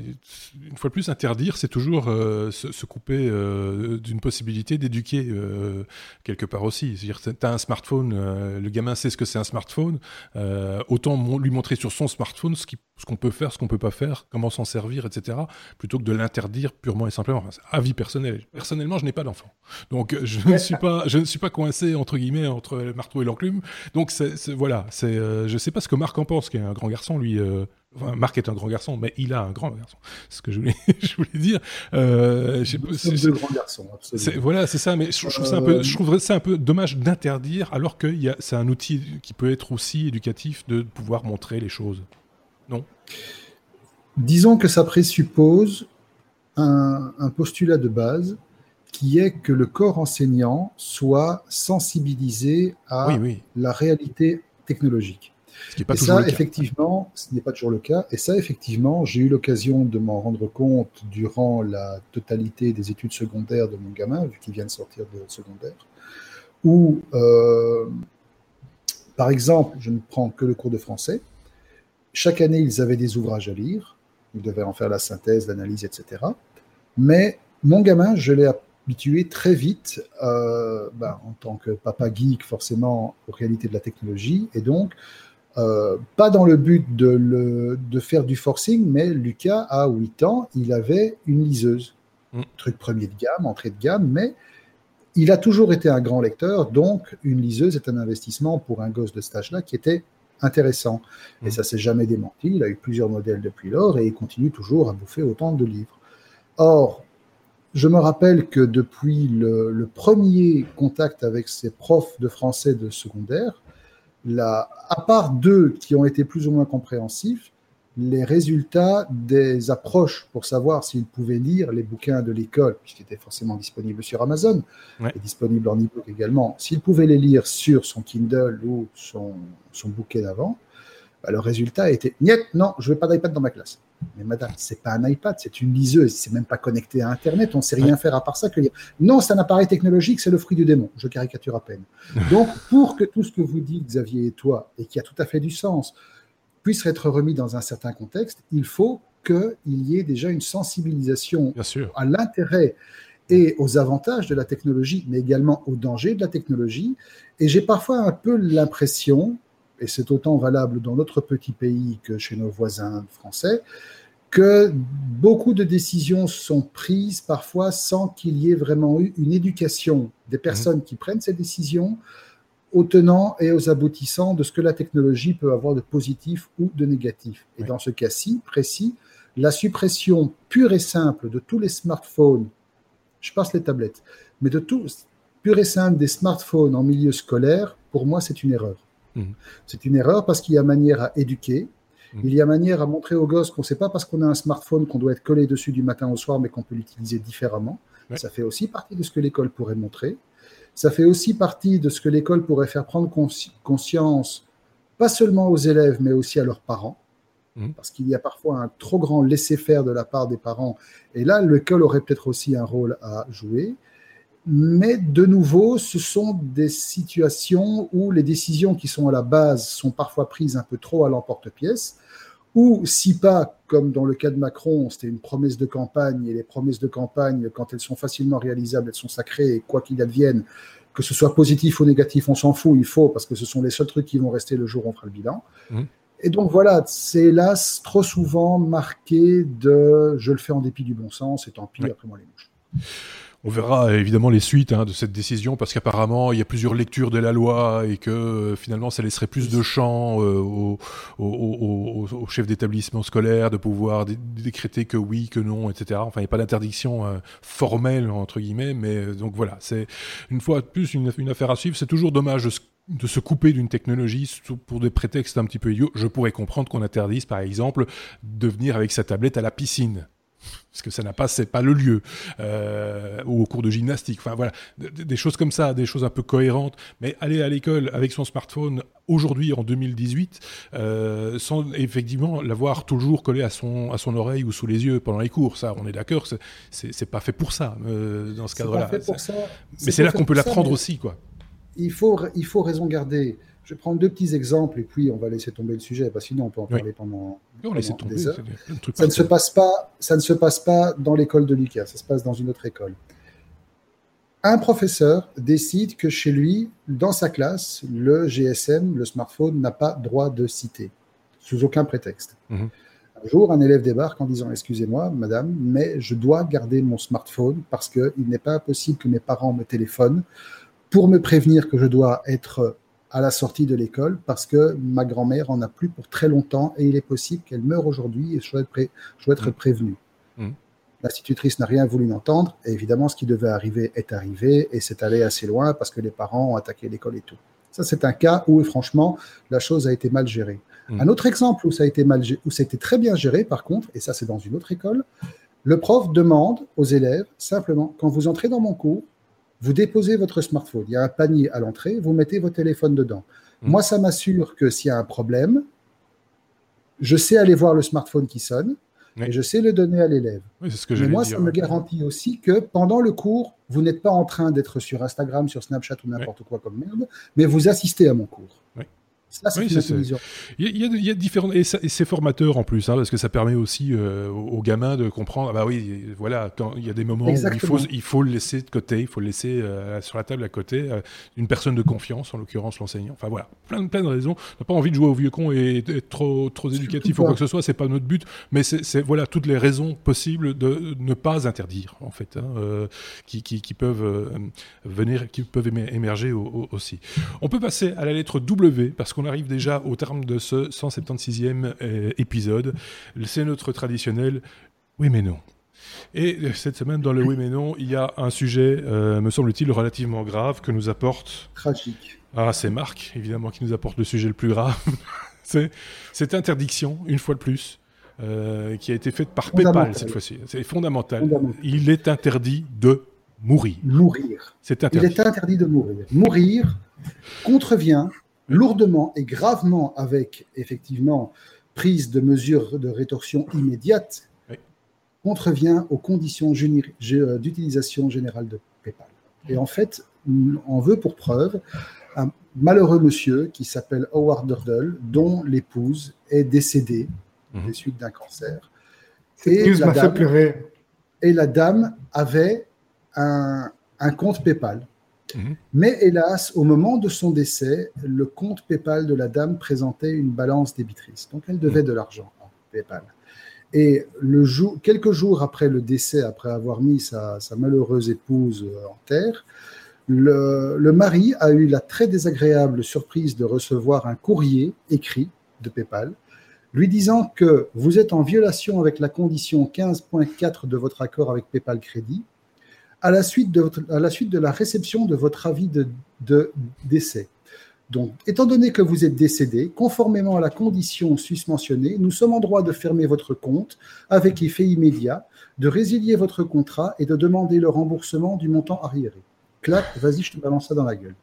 une fois de plus, interdire, c'est toujours euh, se, couper euh, d'une possibilité d'éduquer euh, quelque part aussi. C'est-à-dire, tu as un smartphone, le gamin sait ce que c'est un smartphone, autant lui montrer sur son smartphone ce qu'on peut faire, ce qu'on peut pas faire, comment s'en servir, etc., plutôt que de l'interdire purement et simplement. Enfin, avis personnel. Personnellement, je n'ai pas d'enfant, donc je ne suis pas, je ne suis pas coincé entre guillemets entre le marteau et l'enclume. Donc voilà, c'est, je sais pas ce que Marc en pense, qui est un grand garçon, lui. Enfin, Marc est un grand garçon, mais il a un grand garçon. C'est ce que je voulais, *laughs* je voulais dire. Euh, c'est deux grands garçons. Voilà, c'est ça. Mais je, trouve ça un peu, je trouverais ça un peu dommage d'interdire, alors que c'est un outil qui peut être aussi éducatif de pouvoir montrer les choses. Non? Disons que ça présuppose un, un postulat de base qui est que le corps enseignant soit sensibilisé à oui, oui. la réalité technologique. Ce qui est pas et ça, effectivement, ce n'est pas toujours le cas. Et ça, effectivement, j'ai eu l'occasion de m'en rendre compte durant la totalité des études secondaires de mon gamin, vu qu'il vient de sortir de secondaire, où, euh, par exemple, je ne prends que le cours de français. Chaque année, ils avaient des ouvrages à lire. Ils devaient en faire la synthèse, l'analyse, etc. Mais mon gamin, je l'ai habitué très vite, euh, bah, en tant que papa geek, forcément, aux réalités de la technologie. Et donc, euh, pas dans le but de, le, de, faire du forcing, mais Lucas, à 8 ans, il avait une liseuse. Mm. Truc premier de gamme, entrée de gamme, mais il a toujours été un grand lecteur, donc une liseuse est un investissement pour un gosse de cet âge-là qui était intéressant. Mm. Et ça s'est jamais démenti, il a eu plusieurs modèles depuis lors et il continue toujours à bouffer autant de livres. Or, je me rappelle que depuis le, le premier contact avec ses profs de français de secondaire, la, à part deux qui ont été plus ou moins compréhensifs, les résultats des approches pour savoir s'ils pouvaient lire les bouquins de l'école, puisqu'ils étaient forcément disponibles sur Amazon, ouais. et disponibles en e-book également, s'ils pouvaient les lire sur son Kindle ou son, son bouquet d'avant, Bah, le résultat était Niet, non, je veux pas d'iPad dans ma classe. Mais madame, c'est pas un iPad, c'est une liseuse, c'est même pas connecté à Internet, on ne sait rien faire à part ça que lire. Non, c'est un appareil technologique, c'est le fruit du démon. Je caricature à peine. *laughs* Donc, pour que tout ce que vous dites, Xavier et toi, et qui a tout à fait du sens, puisse être remis dans un certain contexte, il faut qu'il y ait déjà une sensibilisation à l'intérêt et aux avantages de la technologie, mais également aux dangers de la technologie. Et j'ai parfois un peu l'impression, et c'est autant valable dans notre petit pays que chez nos voisins français, que beaucoup de décisions sont prises parfois sans qu'il y ait vraiment eu une éducation des mmh. personnes qui prennent ces décisions aux tenants et aux aboutissants de ce que la technologie peut avoir de positif ou de négatif. Et dans ce cas-ci précis, la suppression pure et simple de tous les smartphones, je passe les tablettes, mais de tout, pure et simple des smartphones en milieu scolaire, pour moi, c'est une erreur. Mhm. C'est une erreur parce qu'il y a manière à éduquer, mhm. il y a manière à montrer aux gosses qu'on ne sait pas parce qu'on a un smartphone qu'on doit être collé dessus du matin au soir, mais qu'on peut l'utiliser différemment. Ça fait aussi partie de ce que l'école pourrait montrer. Ça fait aussi partie de ce que l'école pourrait faire prendre conscience, pas seulement aux élèves, mais aussi à leurs parents. Mmh. Parce qu'il y a parfois un trop grand laisser-faire de la part des parents. Et là, l'école aurait peut-être aussi un rôle à jouer. Mais de nouveau, ce sont des situations où les décisions qui sont à la base sont parfois prises un peu trop à l'emporte-pièce, ou si pas, comme dans le cas de Macron, c'était une promesse de campagne, et les promesses de campagne, quand elles sont facilement réalisables, elles sont sacrées, et quoi qu'il advienne, que ce soit positif ou négatif, on s'en fout, il faut, parce que ce sont les seuls trucs qui vont rester le jour où on fera le bilan. Mmh. Et donc voilà, c'est hélas trop souvent marqué de je le fais en dépit du bon sens et tant pis, après moi les mouches. On verra évidemment les suites hein, de cette décision parce qu'apparemment il y a plusieurs lectures de la loi et que euh, finalement ça laisserait plus de champ euh, aux, chefs d'établissement scolaire de pouvoir décréter que oui, que non, etc. Enfin il n'y a pas d'interdiction euh, formelle entre guillemets, mais donc voilà, c'est une fois de plus une, une affaire à suivre. C'est toujours dommage de de se couper d'une technologie pour des prétextes un petit peu idiots. Je pourrais comprendre qu'on interdise, par exemple, de venir avec sa tablette à la piscine. Parce que ça n'a pas, c'est pas le lieu, euh, ou au cours de gymnastique. Enfin voilà, des choses comme ça, des choses un peu cohérentes. Mais aller à l'école avec son smartphone aujourd'hui en 2018, euh, sans effectivement l'avoir toujours collé à son à son oreille ou sous les yeux pendant les cours, ça, on est d'accord, c'est pas fait pour ça euh, dans ce cadre-là. Mais c'est là qu'on peut l'apprendre aussi, quoi il faut, il faut raison garder. Je vais prendre deux petits exemples et puis on va laisser tomber le sujet, parce que sinon on peut en parler pendant, des heures. Ça ne, se passe pas, ça ne se passe pas dans l'école de Lucas, ça se passe dans une autre école. Un professeur décide que chez lui, dans sa classe, le GSM, le smartphone, n'a pas droit de citer, sous aucun prétexte. Mhm. Un jour, un élève débarque en disant Excusez-moi, madame, mais je dois garder mon smartphone parce qu'il n'est pas possible que mes parents me téléphonent pour me prévenir que je dois être à la sortie de l'école parce que ma grand-mère en a plus pour très longtemps et il est possible qu'elle meure aujourd'hui et je dois être, mmh. prévenu. Mmh. L'institutrice n'a rien voulu entendre et évidemment ce qui devait arriver est arrivé et c'est allé assez loin parce que les parents ont attaqué l'école et tout. Ça, c'est un cas où, franchement, la chose a été mal gérée. Mmh. Un autre exemple où ça a été mal, où c'était très bien géré, par contre, et ça, c'est dans une autre école, le prof demande aux élèves simplement, quand vous entrez dans mon cours, vous déposez votre smartphone. Il y a un panier à l'entrée, vous mettez vos téléphones dedans. Mmh. Moi, ça m'assure que s'il y a un problème, je sais aller voir le smartphone qui sonne et je sais le donner à l'élève. Oui, ce que Mais moi, ça me garantit aussi que pendant le cours, vous n'êtes pas en train d'être sur Instagram, sur Snapchat ou n'importe quoi comme merde, mais vous assistez à mon cours. Ça, c'est il, y a, il y a différents et, c'est formateur en plus, hein, parce que ça permet aussi euh, aux, gamins de comprendre. Ah bah oui, voilà, quand il y a des moments où il faut, il faut le laisser de côté, il faut le laisser euh, sur la table à côté, euh, une personne de confiance, en l'occurrence l'enseignant. Enfin voilà, plein, plein de raisons. On n'a pas envie de jouer au vieux con et être trop, trop éducatif ou quoi que ce soit, c'est pas notre but, mais c'est voilà toutes les raisons possibles de ne pas interdire en fait, hein, qui, qui, qui, peuvent venir, qui peuvent émerger aussi. On peut passer à la lettre W parce qu'on on arrive déjà au terme de ce 176e euh, épisode. C'est notre traditionnel oui mais non. Et cette semaine, dans le oui mais non, il y a un sujet, euh, me semble-t-il, relativement grave que nous apporte. Tragique. Ah, c'est Marc, évidemment, qui nous apporte le sujet le plus grave. *laughs* c'est cette interdiction, une fois de plus, euh, qui a été faite par PayPal cette fois-ci. C'est fondamental. Il est interdit de mourir. Mourir. C'est interdit. Il est interdit de mourir. Mourir contrevient lourdement et gravement avec effectivement prise de mesures de rétorsion immédiate, contrevient aux conditions d'utilisation générale de PayPal. Et en fait, on veut pour preuve un malheureux monsieur qui s'appelle Howard Durdle, dont l'épouse est décédée mmh. des suites d'un cancer. Et la, dame, et la, dame, avait un, compte PayPal. Mhm. Mais hélas, au moment de son décès, le compte PayPal de la dame présentait une balance débitrice. Donc elle devait mhm. de l'argent à PayPal. Et le jour, quelques jours après le décès, après avoir mis sa, malheureuse épouse en terre, le, le, mari a eu la très désagréable surprise de recevoir un courrier écrit de PayPal lui disant que vous êtes en violation avec la condition 15.4 de votre accord avec PayPal Crédit à la suite de, la, réception de votre avis de, de décès. Donc, étant donné que vous êtes décédé, conformément à la condition susmentionnée, nous sommes en droit de fermer votre compte avec effet immédiat, de résilier votre contrat et de demander le remboursement du montant arriéré. Clac, vas-y, je te balance ça dans la gueule.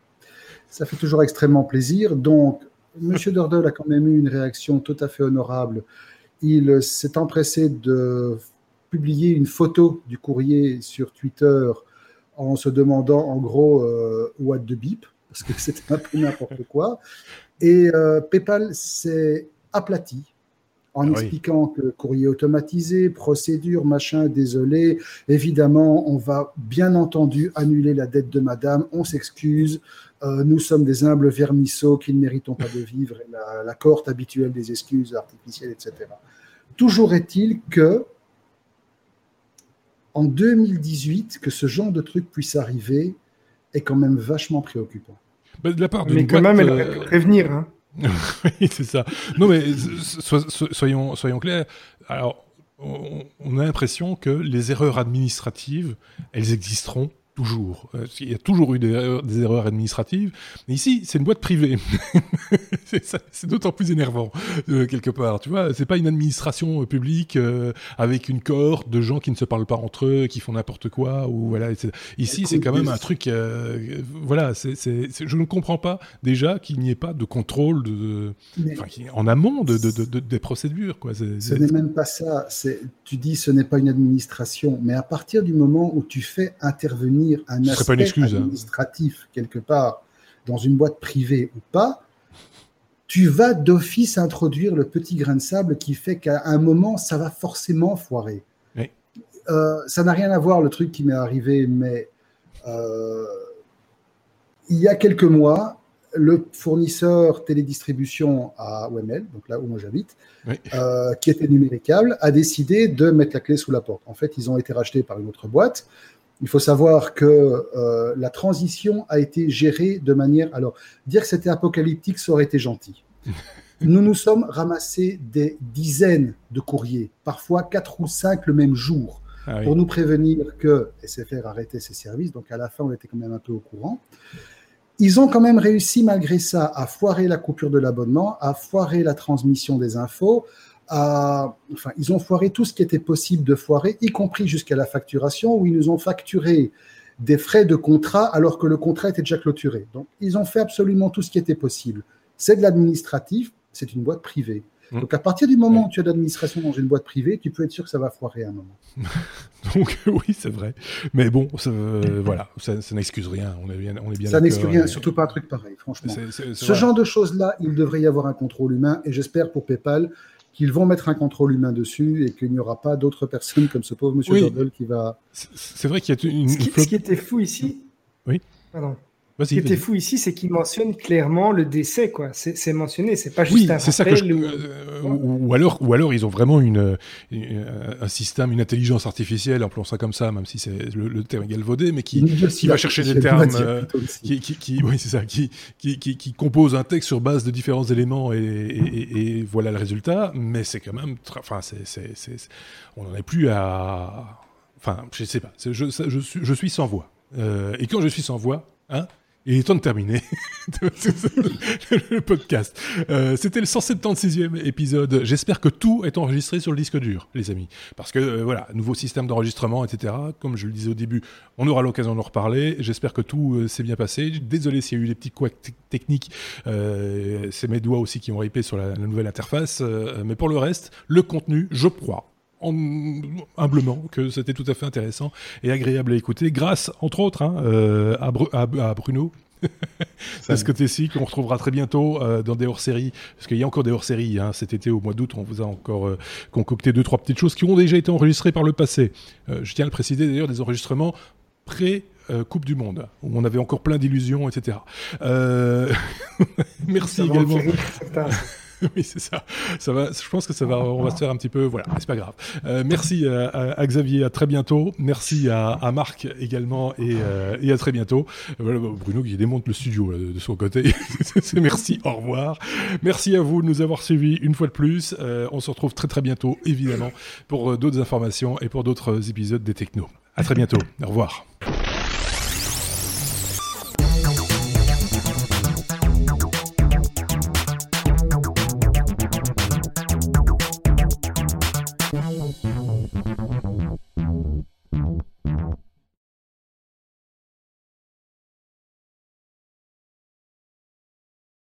Ça fait toujours extrêmement plaisir. Donc, Monsieur Dordel a quand même eu une réaction tout à fait honorable. Il s'est empressé de publier une photo du courrier sur Twitter en se demandant en gros euh, what the beep, parce que *laughs* c'était un peu n'importe quoi. Et euh, PayPal s'est aplati en ah expliquant que courrier automatisé, procédure, machin, désolé. Évidemment, on va bien entendu annuler la dette de madame, on s'excuse. Euh, nous sommes des humbles vermisseaux qui ne méritons pas de vivre, la, la cohorte habituelle des excuses artificielles, etc. Toujours est-il que en 2018, que ce genre de truc puisse arriver est quand même vachement préoccupant. Bah, de la part mais quand même, elle aurait pu prévenir. Hein. *laughs* oui, c'est ça. Non, mais soyons, soyons clairs. Alors, on a l'impression que les erreurs administratives, elles existeront toujours. Euh, il y a toujours eu des erreurs, administratives. Mais ici, c'est une boîte privée. *laughs* c'est d'autant plus énervant, euh, quelque part. Tu vois, c'est pas une administration euh, publique avec une cohorte de gens qui ne se parlent pas entre eux, qui font n'importe quoi. Ou voilà, Ici, c'est quand même un truc. voilà, je ne comprends pas déjà qu'il n'y ait pas de contrôle de, en amont de, des procédures. Quoi. Ce n'est même pas ça. Tu dis ce n'est pas une administration, mais à partir du moment où tu fais intervenir un aspect hein. administratif quelque part dans une boîte privée ou pas, tu vas d'office introduire le petit grain de sable qui fait qu'à un moment, ça va forcément foirer. Euh, ça n'a rien à voir le truc qui m'est arrivé, mais euh, il y a quelques mois, le fournisseur télédistribution à OML, donc là où moi j'habite, euh, qui était numéricable, a décidé de mettre la clé sous la porte. En fait, ils ont été rachetés par une autre boîte. Il faut savoir que euh, la transition a été gérée de manière. Alors, dire que c'était apocalyptique, ça aurait été gentil. *laughs* Nous nous sommes ramassés des dizaines de courriers, parfois quatre ou cinq le même jour, ah pour nous prévenir que SFR arrêtait ses services. Donc, à la fin, on était quand même un peu au courant. Ils ont quand même réussi, malgré ça, à foirer la coupure de l'abonnement, à foirer la transmission des infos, enfin, ils ont foiré tout ce qui était possible de foirer, y compris jusqu'à la facturation, où ils nous ont facturé des frais de contrat alors que le contrat était déjà clôturé. Donc, ils ont fait absolument tout ce qui était possible. C'est de l'administratif, c'est une boîte privée. Mmh. Donc, à partir du moment où tu as de l'administration dans une boîte privée, tu peux être sûr que ça va foirer à un moment. *laughs* Donc, oui, c'est vrai. Mais bon, voilà, ça, n'excuse rien. On est bien, on est bien Ça n'excuse rien, surtout pas un truc pareil, franchement. Ce genre de choses-là, il devrait y avoir un contrôle humain. Et j'espère pour PayPal qu'ils vont mettre un contrôle humain dessus et qu'il n'y aura pas d'autres personnes comme ce pauvre monsieur oui. qui va. C'est vrai qu'il y a une. Ce qui, ce qui était fou ici. Oui. Pardon. Ce qui était fou ici, c'est qu'il mentionne clairement le décès, quoi. C'est mentionné, c'est pas juste un c'est ça que je, euh, ou, alors, ou alors ils ont vraiment une, un système, une intelligence artificielle, appelons ça comme ça, même si c'est le, terme est galvaudé, mais qui, qui va chercher des termes, euh, qui, qui, qui, oui, c'est ça, qui, qui, qui, compose un texte sur base de différents éléments et, et, voilà le résultat. Mais c'est quand même, enfin, c'est, on n'en est plus à, enfin, je sais pas, je, je, suis, je suis sans voix. Euh, et quand je suis sans voix, hein, Il est temps de terminer *laughs* le podcast. Euh, C'était le 176e épisode. J'espère que tout est enregistré sur le disque dur, les amis. Parce que euh, voilà, nouveau système d'enregistrement, etc. Comme je le disais au début, on aura l'occasion d'en reparler. J'espère que tout euh, s'est bien passé. Désolé s'il y a eu des petits couacs techniques. C'est mes doigts aussi qui ont ripé sur la, la nouvelle interface. Mais pour le reste, le contenu, je crois, en, humblement que c'était tout à fait intéressant et agréable à écouter, grâce entre autres hein, euh, à, Bru à, à, Bruno. *laughs* de ce côté-ci, qu'on retrouvera très bientôt euh, dans des hors-séries, parce qu'il y a encore des hors-séries. Hein, cet été, au mois d'août, on vous a encore euh, concocté deux, trois petites choses qui ont déjà été enregistrées par le passé. Je tiens à le préciser d'ailleurs, des enregistrements pré- Coupe du Monde, où on avait encore plein d'illusions, etc. *laughs* merci également. *laughs* oui, c'est ça. Ça va. Je pense que ça va. On va se faire un petit peu. Voilà, c'est pas grave. Euh, merci à, à, Xavier. À très bientôt. Merci à, Marc également et, euh, et, à très bientôt. Voilà, Bruno qui démonte le studio de son côté. *laughs* merci. Au revoir. Merci à vous de nous avoir suivis une fois de plus. Euh, on se retrouve très très bientôt, évidemment, pour d'autres informations et pour d'autres épisodes des Technos. À très bientôt. Au revoir.